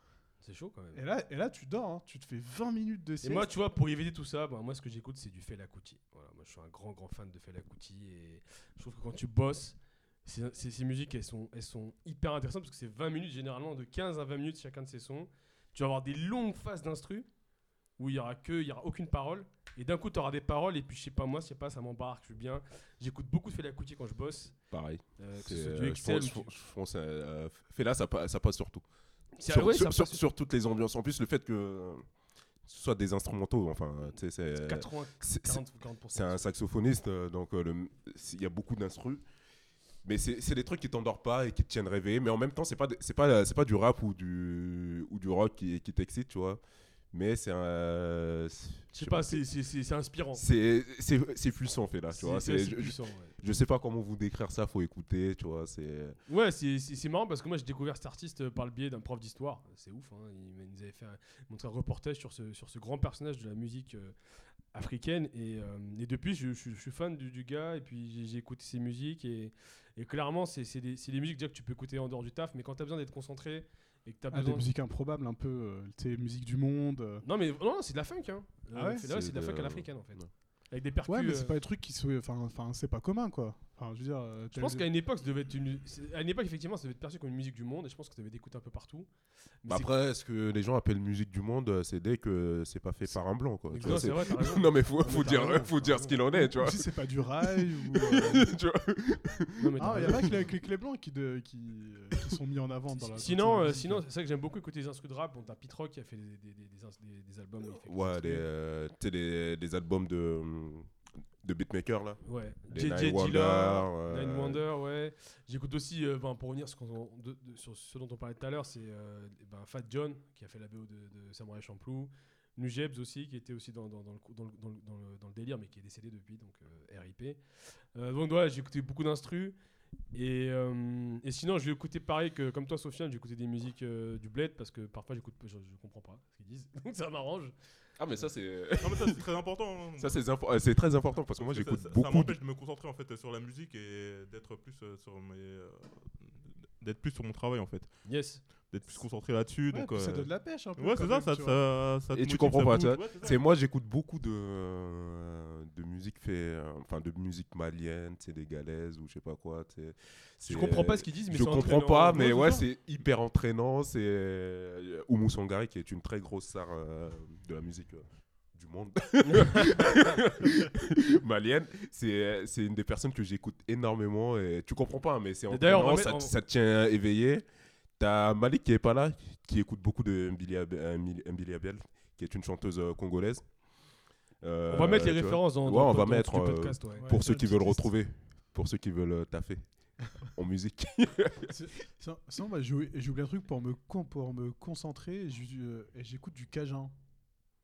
C'est chaud quand même. Et là, et là, tu dors. hein. Tu te fais 20 minutes de Et sieste. moi, tu vois, pour éviter tout ça, bah, moi, ce que j'écoute, c'est du Fela Kuti. Je suis un grand, grand fan de Fela Kuti et je trouve que quand tu bosses, ces, ces- ces musiques, elles sont, elles sont hyper intéressantes parce que c'est 20 minutes, généralement, de 15 à 20 minutes chacun de ces sons. Tu vas avoir des longues phases d'instru où il y aura que, il y aura aucune parole. Et d'un coup, tu auras des paroles et puis, je sais pas, moi, je sais pas, ça m'embarque, je suis bien. J'écoute beaucoup de Fela Kuti quand je bosse. Pareil. euh, que ce euh, du je pense- je pense, euh, Fais là, ça, pa- ça passe sur tout. C'est- Sur, ouais, sur- sur- sur toutes les ambiances. En plus, le fait que euh, soit des instrumentaux, enfin, tu sais, c'est. 80, c'est- 40, 40%. C'est un saxophoniste, euh, donc euh, il y a beaucoup d'instrus. Mais c'est des trucs qui t'endorment pas et qui te tiennent réveillé. Mais en même temps, c'est pas, pas, pas du rap ou du, ou du rock qui, qui t'excite, tu vois. Mais c'est un. euh, Je sais pas, c'est- inspirant. C'est puissant, fait là, tu vois. c'est je, je- ouais. je sais pas comment vous décrire ça, faut écouter, tu vois. C'est. Ouais, c'est- marrant parce que moi j'ai découvert cet artiste euh, par le biais d'un prof d'histoire. C'est ouf, hein. il, nous avait fait un, montré un reportage sur ce, sur ce grand personnage de la musique euh, africaine. Et, euh, et depuis, je, je- je suis fan du, du gars et puis j'ai- écouté ses musiques. Et, et clairement, c'est des, des musiques déjà que tu peux écouter en dehors du taf, mais quand tu as besoin d'être concentré et que tu as Ah, des musiques improbables, un peu. euh, tu sais, musique du monde. euh. Non, mais non, c'est de la funk. Hein. Ah Euh, ouais c'est de la funk à l'africaine en fait. ouais. Avec des percus. Ouais, mais euh, c'est pas des trucs qui sont. Enfin, enfin, c'est pas commun, quoi. Enfin, je veux dire. euh, Je pense les- qu'à une époque, ça devait être une... à une époque, effectivement, ça devait être perçu comme une musique du monde, et je pense que ça devait être écouté un peu partout. Mais Bah c'est- après, ce que les gens appellent musique du monde, euh, c'est dès que c'est pas fait par un blanc, quoi. Tu Non, vois, c'est c'est- vrai, t'as raison. non mais faut, mais faut t'as dire, raison, faut t'as dire raison. ce qu'il en est, tu vois. Si c'est pas du rail ou. euh, Tu vois. Non, mais t'as Ah, il y raison. en a avec les clés blancs qui, de- qui, euh, qui sont mis en avant dans la. Sinon, dans la euh, musique. sinon c'est vrai que j'aime beaucoup écouter les instrus de rap. Bon, t'as Pete Rock qui a fait des, des, des, des, ins- des- des albums. où il fait que des Ouais, instrus. les, euh, tu sais, les, les albums de, de beatmaker là. Ouais. JJ Nine Wonder, Dilla, euh, Nine Wonder, ouais. J'écoute aussi, euh, ben, pour revenir sur, de- de- sur ce dont on parlait tout à l'heure, c'est euh, ben, Fat John qui a fait la BO de, de Samurai Champloo. Nujebs aussi, qui était aussi dans, dans, dans le, dans, le, dans, le, dans le- dans le délire, mais qui est décédé depuis, donc euh, RIP. Euh, donc voilà, j'ai écouté beaucoup d'instrus. Et, euh, et sinon, j'ai écouté pareil que comme toi, Sofiane, j'ai écouté des musiques euh, du bled parce que parfois j'écoute, je, je comprends pas ce qu'ils disent, donc ça m'arrange. Ah mais ça c'est, Non, mais ça, c'est très important. hein. ça c'est, euh, c'est très important parce que moi Parce que j'écoute ça- ça- beaucoup. Ça m'empêche de me concentrer en fait sur la musique et d'être plus euh, sur mes, euh, d'être plus sur mon travail en fait, Yes. D'être plus concentré là-dessus. Ouais, donc, ça euh, donne de la pêche un peu. ouais, quand c'est ça, même, ça, tu vois. ça, ça te Et tu comprends pas, bouge. tu vois. Ouais, c'est moi, j'écoute beaucoup de, euh, de musique fait, euh, enfin de musique malienne, c'est des galaises ou je sais pas quoi. tu. Je comprends pas ce qu'ils disent, mais Je comprends entraînant. pas, mais Ouais, c'est hyper entraînant. C'est euh, Oumou Sangari qui est une très grosse star euh, de la musique euh, du monde malienne. C'est c'est une des personnes que j'écoute énormément et tu comprends pas, mais c'est d'ailleurs, on ça, mettre- ça te tient éveillé. T'as Malik qui est pas là, qui écoute beaucoup de Mbili euh, Abel, qui est une chanteuse euh, congolaise. Euh, On va mettre les vois. références dans, Ouais, dans on le va pod- mettre, dans le euh, podcast. ouais. Pour ceux qui veulent retrouver, pour ceux qui veulent euh, taffer en musique. Sinon- bah, oublié un truc pour me, con- pour me concentrer. euh, J'écoute du cajun.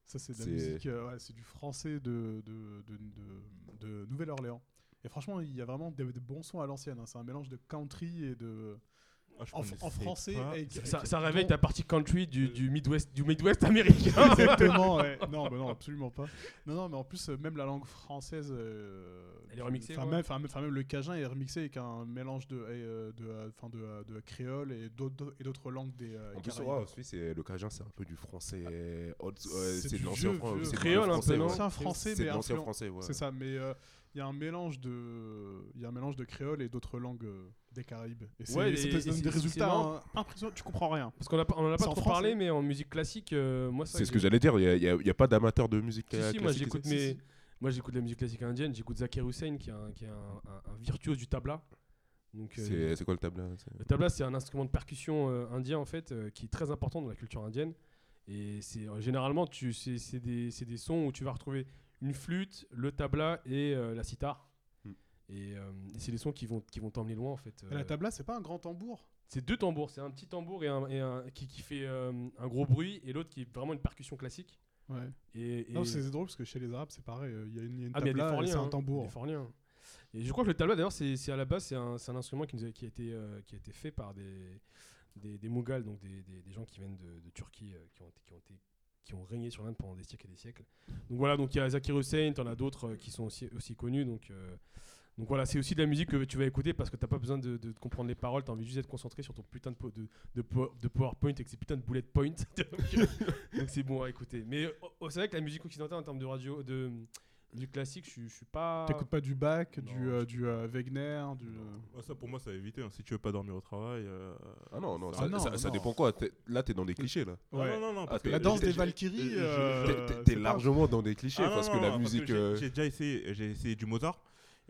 Ça, c'est de la musique, euh, ouais, c'est du français de, de, de, de- de Nouvelle-Orléans. Et franchement, il y a vraiment des, des bons sons à l'ancienne. hein. C'est un mélange de country et de. Ah, je En, en français. avec- Ça, ça réveille ta partie country du, Euh, du Midwest, du Midwest américain. Exactement, ouais. Non, bah non, absolument pas. Non, non, mais en plus, même la langue française. euh, Elle est remixée, Enfin, même, même- même le cajun est remixé avec un mélange de, euh, de, euh, enfin, de, euh, de créole et d'autres et d'autres langues des. euh, En plus, aussi, c'est le Cajun, c'est un peu du français. old- C'est ouais, C'est du de l'ancien vieux, fran- vieux c'est du créole, un français. C'est un français, mais de l'ancien influent- français, ouais. C'est ça, mais euh, il y a un mélange de, il y a un mélange de créole et d'autres langues euh, des Caraïbes. Et c'est Ouais, ça donne des résultats hein, impressionnants. Tu comprends rien. Parce qu'on a on en a pas trop français. parlé, mais en musique classique, euh, moi, C'est ce que j'allais dire, il n'y a, il y a pas d'amateur de musique Si, euh, si, moi classique j'écoute mes... moi j'écoute la musique classique indienne, j'écoute Zakir Hussain qui est un, qui est un, un- un virtuose du tabla. Donc euh, C'est c'est quoi le tabla le tabla c'est un instrument de percussion euh, indien en fait euh, qui est très important dans la culture indienne. Et c'est euh, généralement tu c'est c'est des, c'est des sons où tu vas retrouver une flûte, le tabla et euh, la sitar. Hmm. Et, euh, et c'est des sons qui vont qui vont t'emmener loin en fait. Et la Euh, tabla, c'est pas un grand tambour? c'est deux tambours, c'est un petit tambour et un, et un- qui, qui fait euh, un gros bruit et l'autre qui est vraiment une percussion classique. Ouais. Et, et- Non, c'est drôle parce que chez les Arabes, c'est pareil. euh, Il y a une, y a une Ah, tabla c'est hein, un tambour. des forliens. Et je crois que le tabla, d'ailleurs, c'est à la base, c'est un, instrument qui, nous a, qui, a été, euh, qui a été fait par des, des, des Mughals, donc des, des, des gens qui viennent de, de Turquie, euh, qui, ont, été- qui, ont été, qui ont régné sur l'Inde pendant des siècles et des siècles. Donc voilà, donc il y a Zakir Hussain, t'en as d'autres euh, qui sont aussi, aussi connus. Donc, euh, donc voilà, c'est aussi de la musique que tu vas écouter parce que t'as pas besoin de, comprendre les paroles, t'as envie juste d'être concentré sur ton putain de, de, de, de PowerPoint avec ces putains de bullet points. donc euh, donc c'est bon à écouter. Mais euh, oh, c'est vrai que la musique occidentale en termes de radio, de du classique, je suis- je suis pas. T'écoutes pas du Bach, du, euh, du euh, Wegner, du. euh, Ouais, ça pour moi, ça a évité. hein. Si tu veux pas dormir au travail. euh, Ah non, non, Ah ça, non, ça- ça non. dépend quoi. Là, t'es dans des clichés, là. Ah, non, non, non. Ah, parce que La danse des Valkyries. euh, T'es- pas- largement dans des clichés Ah, parce non, que non, la parce musique. j'ai- euh, J'ai déjà essayé, j'ai essayé du Mozart.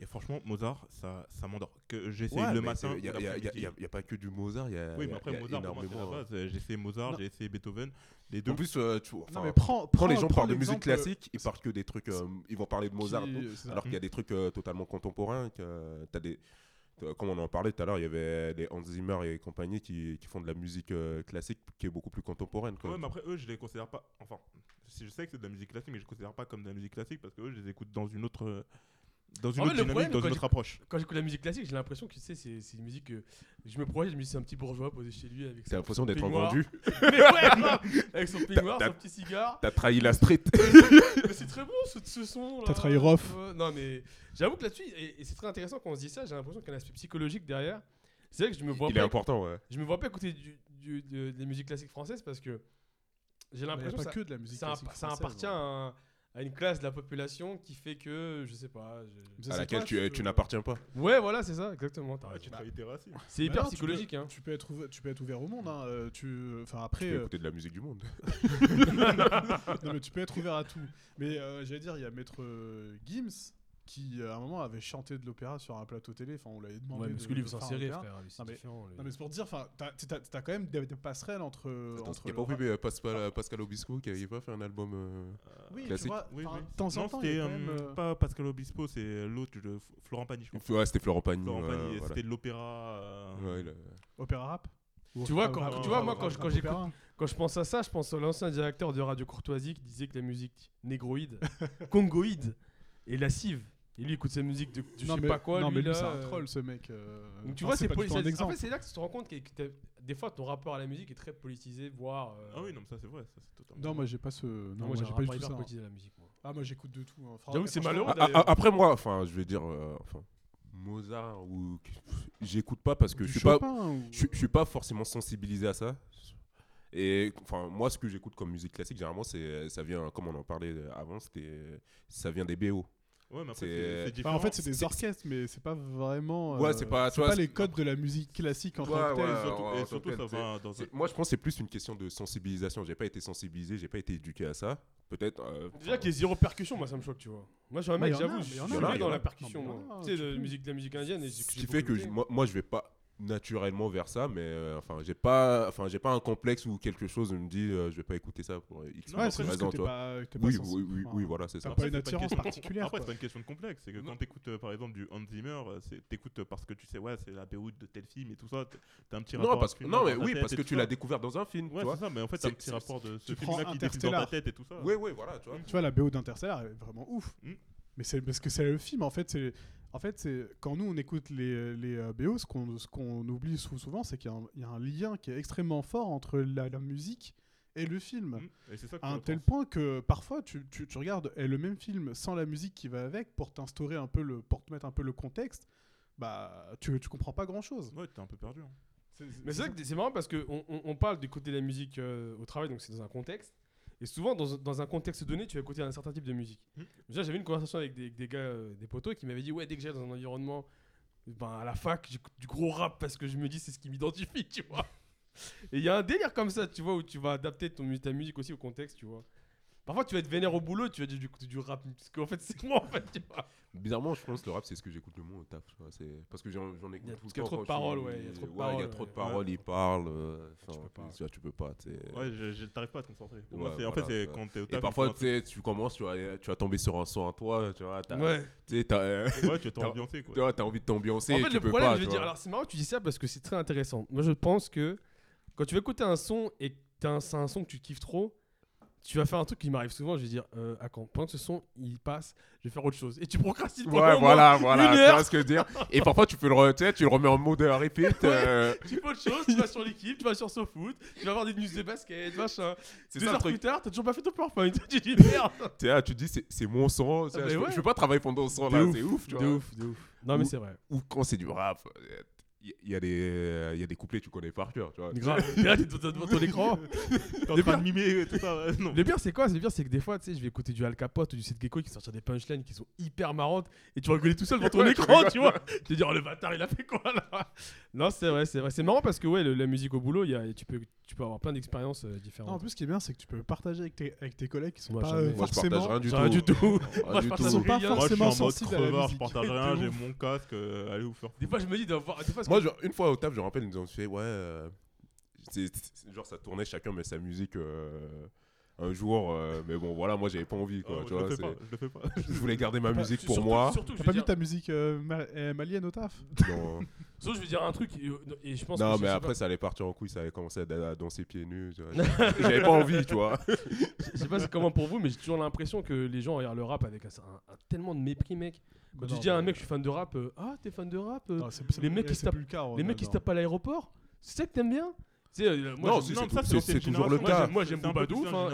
Et franchement, Mozart, ça, ça m'endort. Que j'essaye ouais, le matin. Il y a- pas que du Mozart, il y a Oui, mais après, il y a Mozart. J'ai essayé Mozart, Non. j'ai essayé Beethoven. Les deux. En plus, euh, tu Non, enfin, mais prends, les gens prends parlent de musique classique, ils parlent que des trucs. euh, ils vont parler de Mozart, qui- tout, alors qu'il y a des trucs euh, totalement contemporains. Que, euh, t'as des, comme on en parlait tout à l'heure, il y avait les Hans Zimmer et compagnie qui, qui font de la musique euh, classique qui est beaucoup plus contemporaine. quoi. Ouais, mais après, eux, je les considère pas. Enfin, si je sais que c'est de la musique classique, mais je les considère pas comme de la musique classique parce que eux, je les écoute dans une autre. Dans une En autre fait, dynamique, problème, dans quand une autre approche. Quand j'écoute la musique classique, j'ai l'impression que tu sais, c'est c'est une musique que je me projette, je me dis c'est un petit bourgeois posé chez lui avec T'as l'impression d'être vendu. Mais ouais, non, avec son peignoir, son petit cigare. T'as trahi la street. Mais c'est très bon ce, ce son. là. T'as trahi Rof. Non mais j'avoue que là-dessus, et, et c'est très intéressant quand on se dit ça, j'ai l'impression qu'il y a un aspect psychologique derrière. C'est vrai que je me vois Il est pas, important, ouais. je me vois pas écouter du, du- de- des musiques classiques françaises parce que j'ai l'impression pas que ça, que de la musique ça, classique. ça appartient ouais. à, un- à une classe de la population qui fait que, je sais pas. je- À laquelle toi, tu, tu n'appartiens pas. Ouais, voilà, c'est ça, exactement. Ah, tu racines. C'est Bah hyper non, tu peux- psychologique. hein. Tu peux être ouvert, tu peux être ouvert au monde. Hein. euh, Tu, enfin Tu après, peux euh, écouter de la musique du monde. non, mais tu peux être ouvert à tout. Mais euh, j'allais dire, il y a Maître euh, Gims qui à un moment avait chanté de l'opéra sur un plateau télé. Enfin, on l'avait demandé. Ouais, de- parce que lui, un s'insérer, opéra. frère. Non, mais-. Non c'est pour te dire, enfin, t'as t'as- t'as quand même des, des passerelles entre. Attends, entre il n'y a pas rap- oublié euh, Pascal, Pascal Obispo qui n'avait pas fait un album. euh, Oui, tu classique. vois, Oui, oui. de temps en Non, temps, il y c'était même. euh, euh, pas Pascal Obispo, c'est l'autre, de Florent Pagny, je crois. Ouais, c'était Florent Pagny. Florent euh, Pagny, voilà. c'était de l'opéra. euh, Ouais, Opéra rap Tu vois, quand- tu vois, moi, quand quand j'écoute- Quand je pense à ça, je pense à l'ancien directeur de Radio Courtoisie qui disait que la musique négroïde, congoïde et lascive. Et lui, il écoute sa musique de, je sais mais, pas quoi. non, lui, mais lui, là, c'est un euh, troll, ce mec. euh, Donc tu vois, c'est poli- du en fait, c'est là que tu te rends compte que, des fois ton rapport à la musique est très politisé, voire. euh, Ah oui, non, mais ça c'est vrai. Ça, c'est totalement Non, moi, j'ai pas ce. Non, non, moi, j'ai pas eu tout ça. hein. politisé à la musique. moi. Ah, moi, j'écoute de tout. hein. J'avoue que c'est malheureux Ah, ah, Après, moi, enfin, je vais dire. euh, enfin, Mozart ou j'écoute pas parce que Du je suis pas je suis pas forcément sensibilisé à ça. Et enfin moi ce que j'écoute comme musique classique généralement c'est ça vient comme on en parlait avant c'était ça vient des BO. Ouais, mais après, C'est- c'est en fait, c'est des c'est- orchestres, mais c'est pas vraiment. Ouais, euh, c'est pas- tu c'est vois, pas c'est- les codes de la musique classique en Ouais, tant que ouais, telle. Et surtout, et surtout, ça tel, va dans un- Moi je pense que c'est plus une question de sensibilisation. J'ai pas été sensibilisé, j'ai pas été éduqué à ça. Peut-être. euh, Déjà qu'il y ait zéro percussion, moi ça me choque, tu vois. Moi je suis un mec, j'avoue, je suis dans la percussion, Tu sais, tu de peux. musique, de la musique indienne. Ce qui fait que moi je vais pas naturellement vers ça, mais euh, enfin j'ai pas, enfin j'ai pas un complexe ou quelque chose où me dit euh, je vais pas écouter ça pour X Non, c'est juste raison, pas, pas Oui, oui, oui, voilà, c'est ça. pas Après, une c'est attirance question- particulière. Après, c'est pas une question de complexe. C'est que quand t'écoutes euh, par exemple du Hans Zimmer, euh, t'écoutes parce que tu sais, ouais, c'est la BO de tel film et tout ça. T'as un petit rapport. Non, parce ce que non, mais oui, parce que tu l'as découvert dans un film, Ouais, tu c'est vois. ça, mais en fait, t'as un petit rapport de ce tu prends film-là qui dans ta tête et tout ça. Oui, oui, voilà, tu vois. Tu vois, la BO d'Interstellar est vraiment ouf. Mm. Mais c'est parce que c'est le film, en fait. C'est en fait, c'est quand nous on écoute les, les euh, BO, ce qu'on oublie sou- souvent, c'est qu'il y, a un- il y a un lien qui est extrêmement fort entre la, la musique et le film. Mm. Et ça que À un tel point que parfois tu, tu, tu regardes eh, le même film sans la musique qui va avec pour t'instaurer un peu le pour te mettre un peu le contexte, bah tu, tu comprends pas grand chose. Ouais, t'es un peu perdu. hein. Mais c'est vrai que c'est marrant parce qu'on on, on parle d'écouter de la musique euh, au travail, donc c'est dans un contexte. Et souvent, dans, dans un contexte donné, tu vas écouter un certain type de musique. Hmm. Déjà, j'avais une conversation avec des, des gars, euh, des potos, qui m'avaient dit Ouais, dès que j'arrive dans un environnement, ben, à la fac, j'écoute du gros rap parce que je me dis c'est ce qui m'identifie, tu vois. Et il y a un délire comme ça, tu vois, où tu vas adapter ton, ta musique aussi au contexte, tu vois. Parfois, tu vas être vénère au boulot, tu vas dire du rap, parce qu'en fait, c'est moi, en fait, tu vois. Bizarrement, je pense que le rap, c'est ce que j'écoute le moins au taf. tu c'est- Parce que j'en écoute Il y a- tout le parce qu'il y a temps trop de quand je paroles, ouais, il y a trop de Ouais, il y paroles, a trop de ouais. paroles, il parle. euh, enfin, peux pas. tu vois, tu peux pas. tu. Ouais, t'arrives pas à te concentrer. Pour Ouais, moi, c'est- en fait, c'est ouais. quand t'es au Et taf. parfois, il tu sais, tu commences, tu vas, tu vas tomber sur un son à toi, tu vois. t'as- Ouais. Tu sais, t'as euh, faut- Ouais, tu vas T'as- t'ambiancer, quoi. tu vois, t'as envie de t'ambiancer. En et fait, tu le problème, je tu dire, alors c'est marrant que tu dis ça parce que c'est très intéressant. Moi, je pense que quand tu vas écouter un son et que c'est un son que tu kiffes trop, tu vas faire un truc qui m'arrive souvent. Je vais dire, euh, à quand Pendant que ce son il passe, je vais faire autre chose. Et tu procrastines pendant Ouais, voilà, voilà, heure. vois ce que je veux dire. Et parfois, tu, peux le re- tu, sais, tu le remets en mode repeat. euh, Tu fais autre chose, tu vas sur l'équipe, tu vas sur SoFoot, tu vas voir des news de basket, machin. c'est Deux ça heures truc. plus tard, t'as toujours pas fait ton PowerPoint. tu dis merde. Tu sais, tu dis, c'est- c'est mon son. Ah, je, peux- ouais. je peux pas travailler pendant ce son De là, c'est ouf, tu de vois. ouf, de ouf. Non, mais c'est vrai. Ou quand c'est du rap, il y, a des- y a des couplets que tu connais par cœur, tu vois. Grave. Là, t'es devant ton écran. T'es en train de mimer tout ça. Non. Le pire, c'est quoi? Le pire, c'est que des fois, tu sais, je vais écouter du Al Capote ou du Seth Gecko qui sortent des punchlines qui sont hyper marrantes et tu vas rigoler tout seul devant ton écran, tu vois. Tu te dis, oh le bâtard, il a fait quoi là? Non, c'est vrai, c'est vrai. C'est marrant parce que, ouais, le- la musique au boulot, il y a, tu, peux, tu peux avoir plein d'expériences euh, Non, en différentes. plus, ce qui est bien, c'est que tu peux partager avec tes, avec tes collègues qui sont Moi, pas euh, Moi, je forcément. partage rien du Rien tout. du tout. Rien Moi, je du partage tout. pas rien. Moi, je suis forcément en mode sensible à la crevard, je partage rien, j'ai mon casque, euh, allez vous faire Des fois, je me dis Moi, genre, une fois au taf, je me rappelle, ils nous ont fait, ouais, euh, genre ça tournait, chacun met sa musique euh, un jour, euh, mais bon, voilà, moi j'avais pas envie, quoi, Oh, tu je vois. le fais c'est- pas, je le fais pas. Je voulais garder ma musique pour surtout- moi. Surtout, je T'as pas dire- mis ta musique euh, ma- euh, malienne au taf? Non, surtout, je veux dire un truc et, et je pense Non, que je mais sais après, pas- ça allait partir en couille, ça allait commencer à, à danser pieds nus. tu vois. J'avais pas envie, tu vois. Je sais pas c'est comment pour vous, mais j'ai toujours l'impression que les gens regardent le rap avec un, un- un- tellement de mépris, mec. Quand tu dis à un mec, je suis fan de rap, euh, ah, t'es fan de rap euh, les mecs qui se tapent- Les mecs qui se tapent à l'aéroport C'est ça que t'aimes bien? Tu sais, euh, moi, Non, c'est- toujours le cas. moi, j'aime Booba de ouf, hein,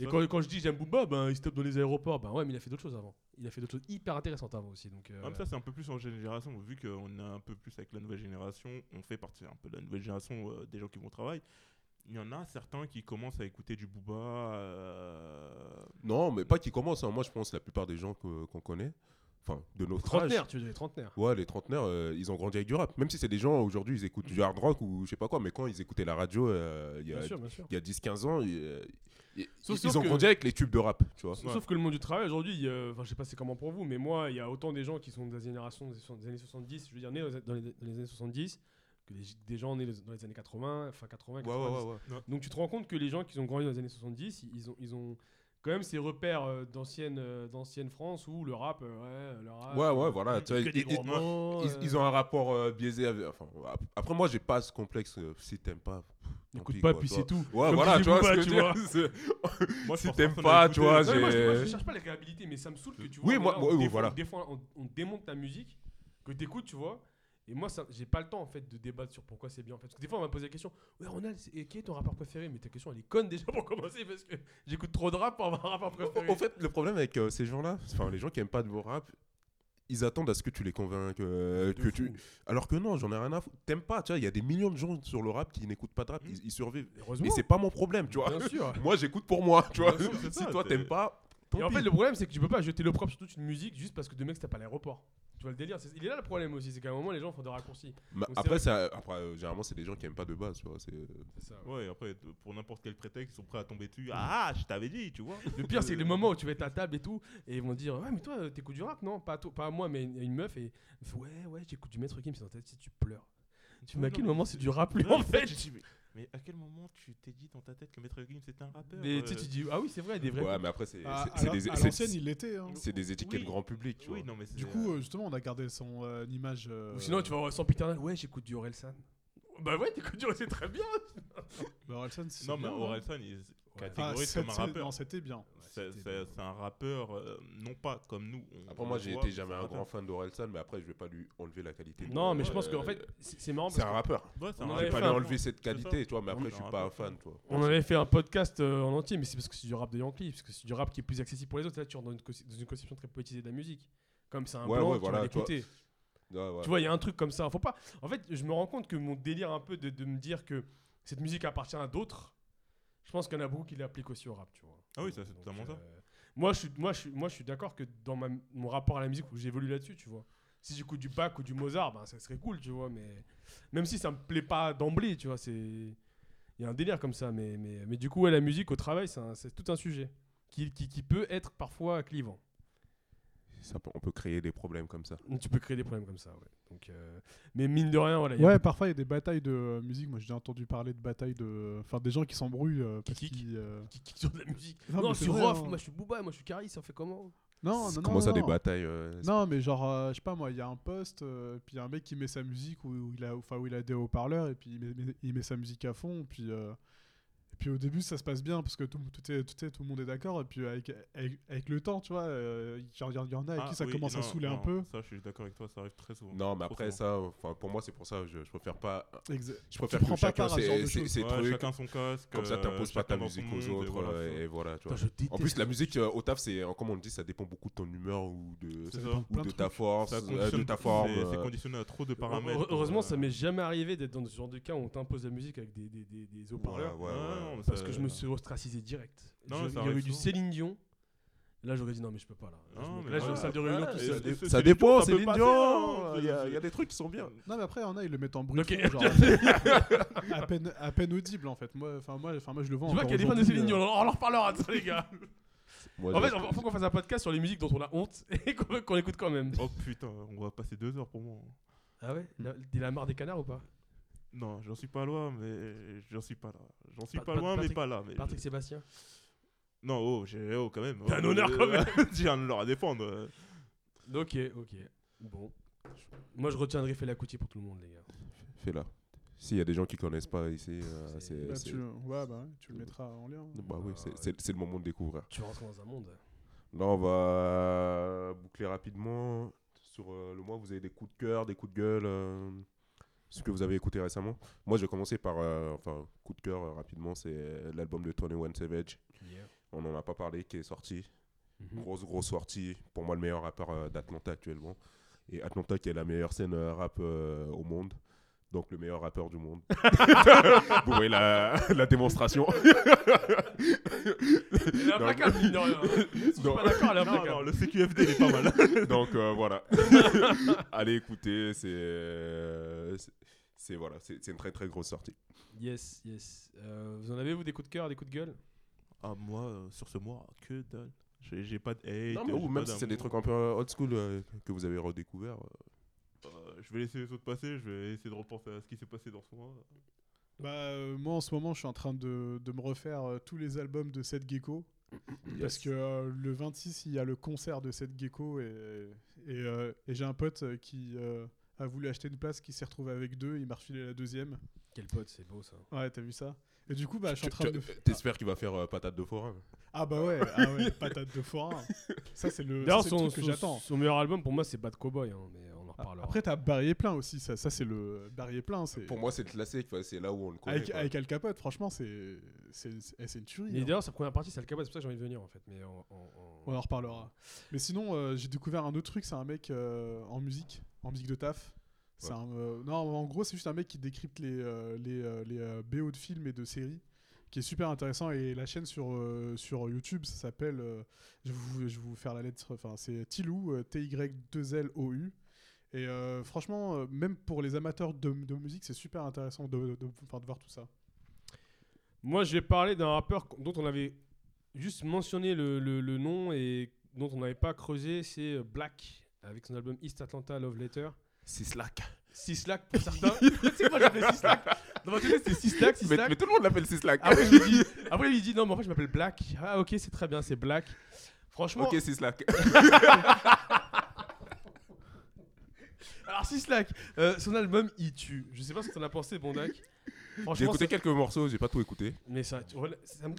Et ça. quand, quand je dis j'aime Booba, ben il se tape dans les aéroports. Ben ouais, mais il a fait d'autres choses avant. Il a fait d'autres choses hyper intéressantes avant aussi. Donc, euh, Même ça, c'est un peu plus en génération. Vu qu'on est un peu plus avec la nouvelle génération, on fait partie un peu de la nouvelle génération euh, des gens qui vont au travail. Il y en a certains qui commencent à écouter du Booba. euh, Non, mais pas qui commence. hein. Moi, je pense que la plupart des gens que- qu'on connaît, enfin, de notre trentenaire, âge. tu veux dire les trentenaires. Ouais, les trentenaires, euh, ils ont grandi avec du rap. Même si c'est des gens, aujourd'hui, ils écoutent du hard rock ou je sais pas quoi, mais quand ils écoutaient la radio euh, il y a, Bien sûr, bien sûr. il y a 10-15 ans, ils, euh, ils- Sauf- ils sauf ont que- grandi avec les tubes de rap, tu vois. Ouais. Sauf que le monde du travail aujourd'hui, enfin je sais pas c'est comment pour vous, mais moi il y a autant des gens qui sont de la génération des années 70, je veux dire nés dans les, dans les années 70, que des, des gens nés dans les années 80, enfin 80, Ouais, 90. ouais, ouais, ouais. Donc tu te rends compte que les gens qui ont grandi dans les années 70, ils ont, ils ont quand même ces repères euh, d'ancienne euh, d'ancienne France où le rap, euh, ouais, le rap. Ouais, ouais, voilà, tu vois, ils- gros ils- mots, Ils, ils ont un rapport biaisé. Avec, enfin, ap- après, moi, j'ai pas ce complexe. si t'aimes pas, N'écoute pas, quoi, puis c'est tout. Ouais, Comme voilà, tu vois ce que tu Moi, Si t'aimes pas, tu vois, moi, je, j'ai- cherche pas la réhabilité, mais ça me saoule que tu vois. Oui, moi- voilà. Des fois, on, on démonte ta musique, que t'écoutes, tu vois. Et moi, j'ai pas le temps en fait de débattre sur pourquoi c'est bien. En fait. Parce que des fois, on m'a posé la question Ouais, Ronald, et qui est ton rappeur préféré? Mais ta question, elle est conne déjà pour commencer parce que j'écoute trop de rap pour avoir un rappeur préféré. Au fait, le problème avec euh, ces gens-là, enfin, les gens qui aiment pas de vos rap, ils attendent à ce que tu les convainques. euh, que fou. tu... Alors que non, j'en ai rien à foutre. T'aimes pas, tu vois, il y a des millions de gens sur le rap qui n'écoutent pas de rap, Mm. ils, ils survivent. Et c'est pas mon problème, tu vois. Bien sûr. Moi, j'écoute pour moi, tu vois. Sûr, si ça, toi, t'aimes pas, Et en fait, le problème, c'est que tu peux pas jeter l'opprobre sur toute une musique juste parce que deux mecs tapent à l'aéroport. Tu vois le délire c'est- Il est là le problème aussi, c'est qu'à un moment, les gens font des raccourcis. Donc, c'est après, vrai ça, après euh, généralement, c'est des gens qui aiment pas de base, tu vois. c'est- C'est ça. Ouais, après, pour n'importe quel prétexte, ils sont prêts à tomber dessus. Ah, je t'avais dit, tu vois. Le pire, c'est le moment où tu vas être à table et tout, et ils vont dire Ouais, mais toi, euh, t'écoutes du rap Non, pas, à toi- pas à moi, mais une, une meuf, et elle fait Ouais, ouais, j'écoute du Maître Gims, c'est dans ta tête, si tu pleures. Tu mais à Ouais, quel moment c'est du rap, lui, en fait je dis, mais- à quel moment tu t'es dit dans ta tête que Maître Gims c'était un rappeur Mais tu sais, euh, tu dis Ah oui, c'est vrai, des vrais. Ouais, mais après, c'est des, à c'est- l'ancienne, il l'était. hein. c'est des étiquettes Oui. grand public, tu Oui, vois. non, mais c'est, Du coup, euh, euh, justement, on a gardé son euh, image. euh, Ou sinon, tu vas voir sans Piternal Ouais, j'écoute du Orelsan. Bah ouais, t'écoutes du Orelsan, c'est très bien. bah, Orelsan, c'est Non, mais hein. Orelsan, il est Ah, comme un rappeur. Non, c'était bien. C'est un rappeur, euh, non pas comme nous. on- Après, on moi, j'ai été jamais un grand fan d'Orelsan, mais après, je vais pas lui enlever la qualité. de- Non, mais je pense euh, qu'en fait, c'est marrant c'est un rappeur. Ouais, On Je avait vais pas fait lui un- enlever cette qualité, vois, mais après, je suis pas un fan, toi. On avait fait un podcast euh, en entier, mais c'est parce que c'est du rap de Yankee, parce que c'est du rap qui est plus accessible pour les autres. Là, tu rentres dans une, conception très poétisée de la musique. Comme c'est un Ouais, blanc, ouais, tu vas voilà, tu vois. l'écouter. Ouais, ouais. Tu vois, il y a un truc comme ça. Faut pas. En fait, je me rends compte que mon délire un peu de, de me dire que cette musique appartient à d'autres, je pense qu'il y en a beaucoup qui l'appliquent aussi au rap, tu vois. Ah oui, ça, c'est totalement ça. euh, Moi, je suis, moi, je suis, moi, je suis d'accord que dans ma- mon rapport à la musique, où j'évolue là-dessus, tu vois. Si j'écoute du Bach ou du Mozart, ben, ça serait cool, tu vois. Mais même si ça me plaît pas d'emblée, tu vois, c'est il y a un délire comme ça. Mais, mais, mais du coup, ouais, la musique au travail, c'est tout un sujet qui, qui, qui peut être parfois clivant. Ça peut- on peut créer des problèmes comme ça. Tu peux créer des problèmes comme ça, ouais. Donc, euh, mais mine de rien, voilà. il y a Ouais, parfois il y a des batailles de euh, musique. Moi, j'ai déjà entendu parler de batailles de. Enfin, des gens qui s'embrouillent euh, parce Qui kick. qu'ils. euh, qui kick sur de la musique. Non, Non, mais je suis Rof, hein. moi je suis Booba, moi je suis Caris, ça fait comment? Non, non, Comment non. ça, des non. batailles euh, Non, mais genre, euh, je sais pas moi, il y a un poste, euh, puis il y a un mec qui met sa musique où, où il a, enfin où il a des haut-parleurs et puis il met, met- il met sa musique à fond, puis euh, et puis au début ça se passe bien parce que tout, tout, est, tout, est- tout le monde est d'accord et puis avec, avec, avec le temps, tu vois, euh, il y, en- il y en a avec Ah, qui ça oui, commence à non, saouler un peu. Ça, je suis d'accord avec toi, ça arrive très souvent. Non, mais après, souvent. ça, enfin, pour moi, c'est pour ça, je, je préfère pas. Je préfère prends que pas chacun part à ce genre ses, de ses- choses. ses Ouais, trucs. chacun son casque. Comme ça, euh, t'imposes pas ta musique aux et autres. voilà, euh, et voilà, tu vois. En plus, la musique euh, au taf, c'est, euh, comme on le dit, ça dépend beaucoup de ton humeur ou de, ou de de ta force, euh, de ta forme. c'est- euh. conditionné à trop de paramètres. Heureusement, euh, ça m'est jamais arrivé d'être dans ce genre de cas où on t'impose la musique avec des, des, des, des haut-parleurs. Non, mais Parce ça- que je me suis ostracisé direct. Non, Je- ça il y eu du. Céline Dion. Là, j'aurais dit non, mais je peux pas là. Non, je, me- mais là, je de réunion tout seul. Ça dépend, ça Dion. hein. Il y, a- des trucs qui sont bien. Non, mais après, il y en a, ils le mettent en bruit Ok. fond, genre, à, peine, à peine audible en fait. Moi, enfin moi, enfin moi, je le vois. Tu vois qu'il y a des fans de Céline Dion. euh, On en reparlera de ça, les gars. Moi, En fait, il faut qu'on fasse un podcast sur les musiques dont on a honte et qu'on qu'on écoute quand même. Oh putain, on va passer deux heures pour moi. Ah ouais? Il a marre des canards ou pas? Non, j'en suis pas loin, mais j'en suis pas là. J'en suis pas loin, mais Patrick- pas là. Mais Patrick Sébastien Non, oh, j'ai oh, quand même. T'as un Oh, honneur, quand même. J'ai un honneur à défendre. euh. Ok, ok. Bon. Moi, je retiendrai Fela Kuti pour tout le monde, les gars. Fais-la. S'il y a des gens qui connaissent pas ici, euh, C'est- bah, tu, ouais, bah, ouais, tu le mettras en lien. Bah oui, c'est- Ah, c'est c'est le moment de découvrir. Tu rentres dans un monde. Là, on va boucler rapidement sur euh, le mois. Vous avez des coups de cœur, des coups de gueule, euh, ce que vous avez écouté récemment. Moi, je vais commencer par, euh, enfin, coup de cœur euh, rapidement, c'est euh, l'album de Tony One Savage. On n'en a pas parlé, qui est sorti. Mhm. Grosse, grosse sortie. Pour moi, le meilleur rappeur euh, d'Atlanta actuellement. Et Atlanta qui est la meilleure scène rap au monde. Donc le meilleur rappeur du monde. vous voyez la, la démonstration. Il est implacable, mine de rien. Si je suis Non. pas d'accord, il est Non, non, le CQFD, il est pas mal. Donc euh, voilà. Allez écouter, c'est euh, c'est- c'est voilà, c'est c'est une très très grosse sortie. Yes, yes. Euh, vous en avez, vous, des coups de cœur, des coups de gueule? Ah, moi, euh, sur ce mois, que dalle. J'ai pas de hate. Non, mais j'ai ou même si c'est des trucs un peu old school euh, que vous avez redécouvert. Je vais laisser les autres passer, je vais essayer de repenser à ce qui s'est passé dans ce mois. Bah, euh, moi en ce moment, je suis en train de, de me refaire euh, tous les albums de Seth Gecko. Parce que euh, le 26, il y a le concert de Seth Gecko et, et, euh, et j'ai un pote qui euh, a voulu acheter une place qui s'est retrouvé avec deux. Il m'a refilé la deuxième. Quel pote, c'est beau ça. Ouais, t'as vu ça? Et du coup, bah, je suis en train tu- de. T'espères qu'il va faire euh, patate de forain. Ah bah ouais, ah ouais patate de forain. Ça, c'est le, D'ailleurs, son, truc que j'attends. son meilleur album pour moi, c'est Bad Cowboy. hein, mais reparlera. Après, t'as Barry et plein aussi. Ça, ça c'est le Barry et plein. C'est Pour moi, c'est le classique. enfin, C'est là où on le connaît. avec, Al Capote. Franchement, c'est c'est une tuerie. Mais hein. d'ailleurs, sa première partie, c'est le cabas, c'est pour ça que j'ai envie de venir en fait. Mais On en reparlera. Mais sinon, euh, j'ai découvert un autre truc. C'est un mec euh, en musique, en musique de taf. C'est Ouais. un, euh, non, en gros, c'est juste un mec qui décrypte les, euh, les, euh, les euh, BO de films et de séries, qui est super intéressant. Et la chaîne sur, euh, sur YouTube, ça s'appelle. euh, je, vais vous, vous faire la lettre. Enfin, c'est Tilou, euh, T-Y-2-L-O-U. Et euh, franchement, euh, même pour les amateurs de, de musique, c'est super intéressant de, de, enfin, de voir tout ça. Moi, je vais parler d'un rappeur dont on avait juste mentionné le, le- le nom et dont on n'avait pas creusé. C'est euh, Black avec son album East Atlanta Love Letter. C'est slack. Sislac pour certains. c'est moi j'appelais Sislac. Dans ma tête c'était Sislac, Mais, mais tout le monde l'appelle c'est slack. Après, je lui dis, après, il dit non, mais en fait, je m'appelle Black. Ah, ok, c'est très bien, c'est Black. Franchement, ok, c'est slack. alors Sislac, euh, son album il tue. Je sais pas ce que t'en as pensé, Bondac. J'ai écouté quelques morceaux, j'ai pas tout écouté. mais ça,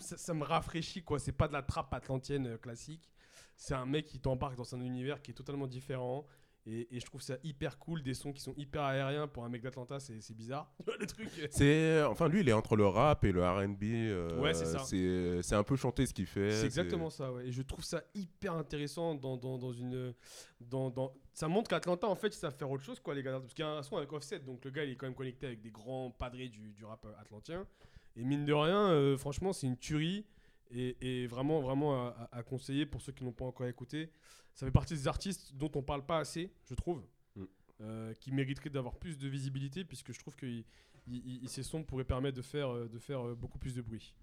ça- ça me rafraîchit quoi. C'est pas de la trappe atlantienne euh, classique. C'est un mec qui t'embarque dans un univers qui est totalement différent. Et, et je trouve ça hyper cool, des sons qui sont hyper aériens pour un mec d'Atlanta, c'est bizarre. Le truc? euh, C'est enfin lui, il est entre le rap et le R&B. euh, Ouais, c'est ça. C'est c'est un peu chanté ce qu'il fait. C'est exactement ça, ouais. Et je trouve ça hyper intéressant dans, dans, dans une. Dans, dans... Ça montre qu'Atlanta, en fait, ils savent faire autre chose, quoi, les gars. Parce qu'il y a un son avec Offset, donc le gars, il est quand même connecté avec des grands padrés du, du rap euh, atlantien. Et mine de rien, euh, franchement, c'est une tuerie. Et, et vraiment, vraiment à, conseiller pour ceux qui n'ont pas encore écouté. Ça fait partie des artistes dont on parle pas assez, je trouve. Mm. euh, qui mériteraient d'avoir plus de visibilité, puisque je trouve que il- il- il- ces sons pourraient permettre de faire, euh, de faire euh, beaucoup plus de bruit.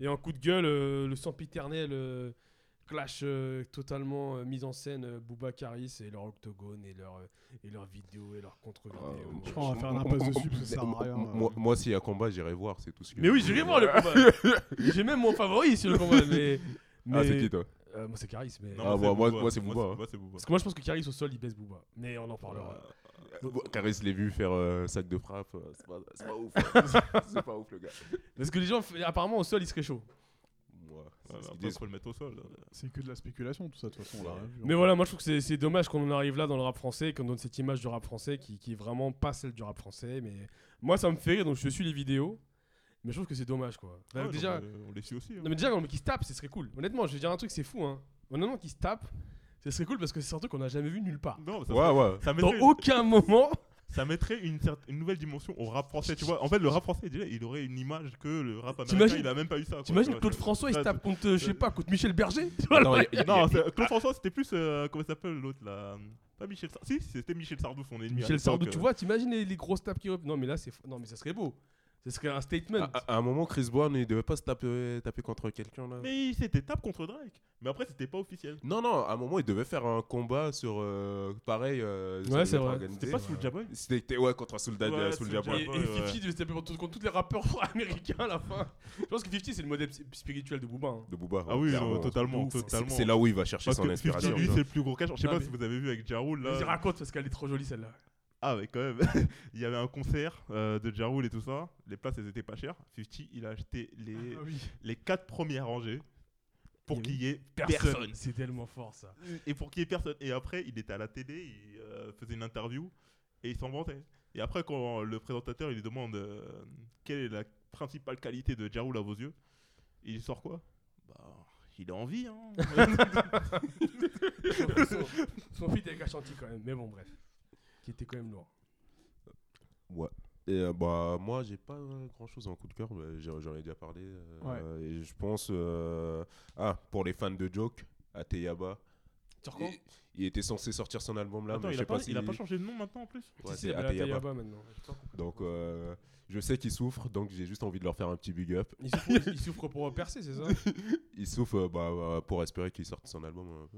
Et en coup de gueule, euh, le sempiternel clash euh, totalement euh, mis en scène euh, Booba Caris et leur octogone et leur, euh, et leur vidéo et leur contre-vidéo. Euh, Je crois qu'on va faire l'impasse dessus parce que ça sert à rien. Moi, moi, s'il y a combat, j'irai voir, c'est tout ce que. mais oui, j'irai voir le combat. J'ai même mon favori sur le combat. Mais, mais- Ah, c'est qui toi Euh, Moi, c'est Caris. Mais... Ah, moi- moi- moi, c'est Booba, hein. Moi, c'est Booba. Parce que moi, je pense que Caris au sol, il baisse Booba. Mais on en parlera. Caris, l'ai vu faire euh, sac de frappe. C'est pas, pas ouf. hein. c'est pas ouf, le gars. Parce que les gens, apparemment, au sol, il serait chaud. Moi, c'est ce faut le mettre au sol. C'est que de la spéculation, tout ça, de toute façon. on l'a rien vu, Mais hein. voilà, moi je trouve que c'est- c'est dommage qu'on en arrive là dans le rap français, qu'on donne cette image du rap français qui, qui est vraiment pas celle du rap français. Mais moi ça me fait rire, donc je suis les vidéos. Mais je trouve que c'est dommage quoi. Ouais, déjà, mais on les suit aussi. hein. non, mais déjà, qui se tape, ce serait cool. Honnêtement, je vais dire un truc, c'est fou. Hein. Honnêtement, qui se tape, ce serait cool parce que c'est un truc qu'on n'a jamais vu nulle part. Non, ça, Ouais, ouais. ça Dans aucun moment. Ça mettrait une, une nouvelle dimension au rap français. Tu vois, en fait, le rap français, déjà, il aurait une image que le rap américain, T'imagines- il a même pas eu ça. T'imagines Claude François, il se tape contre, euh, je sais pas, contre Michel Berger Non, Claude François, c'était plus. euh, comment s'appelle l'autre là Pas Michel Sardou. Si, c'était Michel Sardou, son ennemi. Michel Sardou, euh. tu vois, t'imagines les, les grosses tapes qui Non, mais là, c'est non, mais ça serait beau. Ce serait un statement. À, un moment, Chris Brown, il devait pas se taper, taper contre quelqu'un là. Mais il s'était tape contre Drake. Mais après, c'était pas officiel. Non, non, à un moment, il devait faire un combat sur. euh, pareil. euh, Ouais, c'est vrai. C'était pas Soulja Boy C'était ouais, contre Soulja Ouais, Soulja Boy. Et, et ouais. 50 devait se taper contre, contre tous les rappeurs américains à la fin. Je pense que 50 c'est le modèle spirituel de Booba. hein. De Booba. Ah oui, clairement. non, totalement. C'est- totalement. C'est là où il va chercher Parce son que inspiration. 50, lui, c'est le plus gros cash. Je sais Non, pas mais- si vous avez vu avec Ja Rule, là. Vas-y, raconte parce qu'elle est trop jolie celle-là. Ah, mais quand même. il y avait un concert euh, de Ja Rule et tout ça. Les places, elles étaient pas chères. 50, il a acheté les, Ah oui. les quatre premières rangées pour qu'il y ait Personne. personne. C'est tellement fort ça. Et pour qu'il y ait personne. Et après, il était à la télé, il euh, faisait une interview et il s'en vantait. Et après, quand le présentateur il lui demande euh, quelle est la principale qualité de Ja Rule à vos yeux, il sort quoi? Bah, il a envie, hein. son, son feat avec Ashanti quand même. Mais bon, bref. Qui était quand même lourd. Ouais. Et euh, bah, moi, j'ai pas grand chose en coup de cœur. j'en ai déjà parlé. euh, Et je pense. euh, Ah, pour les fans de Joke, Ateyaba. Il, il était censé sortir son album là, Attends, mais il je a sais pas, pas si. il a pas changé de nom maintenant en plus Ouais, Si, c'est Ateyaba. Maintenant. Donc, euh, je sais qu'il souffre, donc j'ai juste envie de leur faire un petit big up. Il souffre, il souffre pour percer, c'est ça Il souffre euh, bah, pour espérer qu'il sorte son album.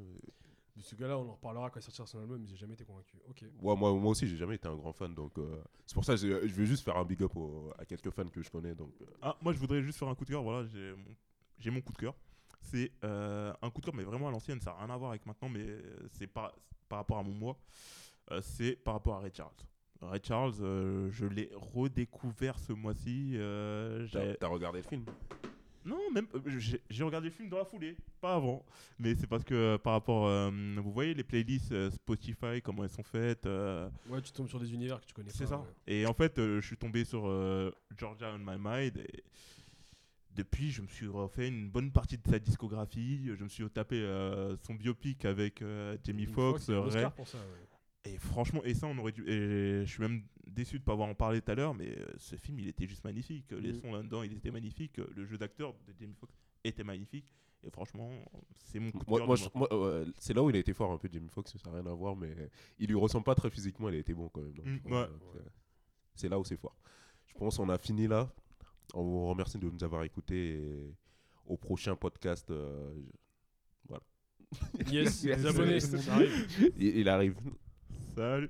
De ce gars-là, on en reparlera quand il sortira son album, mais j'ai jamais été convaincu. Ok. Ouais, moi, moi aussi, j'ai jamais été un grand fan, donc euh, c'est pour ça que je veux juste faire un big up au- à quelques fans que je connais. Donc, euh, Ah, moi je voudrais juste faire un coup de cœur. Voilà, j'ai mon, j'ai mon coup de cœur. C'est euh, un coup de cœur, mais vraiment à l'ancienne. Ça n'a rien à voir avec maintenant, mais euh, c'est par, par rapport à mon mois. Euh, c'est par rapport à Ray Charles. Ray Charles, euh, je l'ai redécouvert ce mois-ci. euh, t'as regardé le film? Non, même euh, j'ai regardé le film dans la foulée, pas avant. Mais c'est parce que euh, par rapport, euh, vous voyez les playlists euh, Spotify, comment elles sont faites. euh, Ouais, tu tombes sur des univers que tu connais pas. c'est ça. ouais. Et en fait, je suis tombé sur Georgia on My Mind. Et depuis, je me suis refait une bonne partie de sa discographie. Je me suis tapé son biopic avec Jamie Foxx, Oscar Ray. pour ça, ouais. Et franchement, et ça, on aurait dû. Et je suis même déçu de pas avoir en parlé tout à l'heure, mais euh, ce film, il était juste magnifique. Les Mhm. sons là-dedans, il était magnifique. Le jeu d'acteur de Jamie Foxx était magnifique. Et franchement, c'est mon coup de Moi, moi, moi, euh, c'est là où il a été fort un peu, Jamie Foxx, ça n'a rien à voir, mais il lui ressemble pas très physiquement, il a été bon quand même. Mm, euh, ouais. c'est- là où c'est fort. Je pense qu'on a fini là. On vous remercie de nous avoir écoutés au prochain podcast. euh, je- Yes, Yes. les abonnés, ça arrive. il, il arrive. Serv.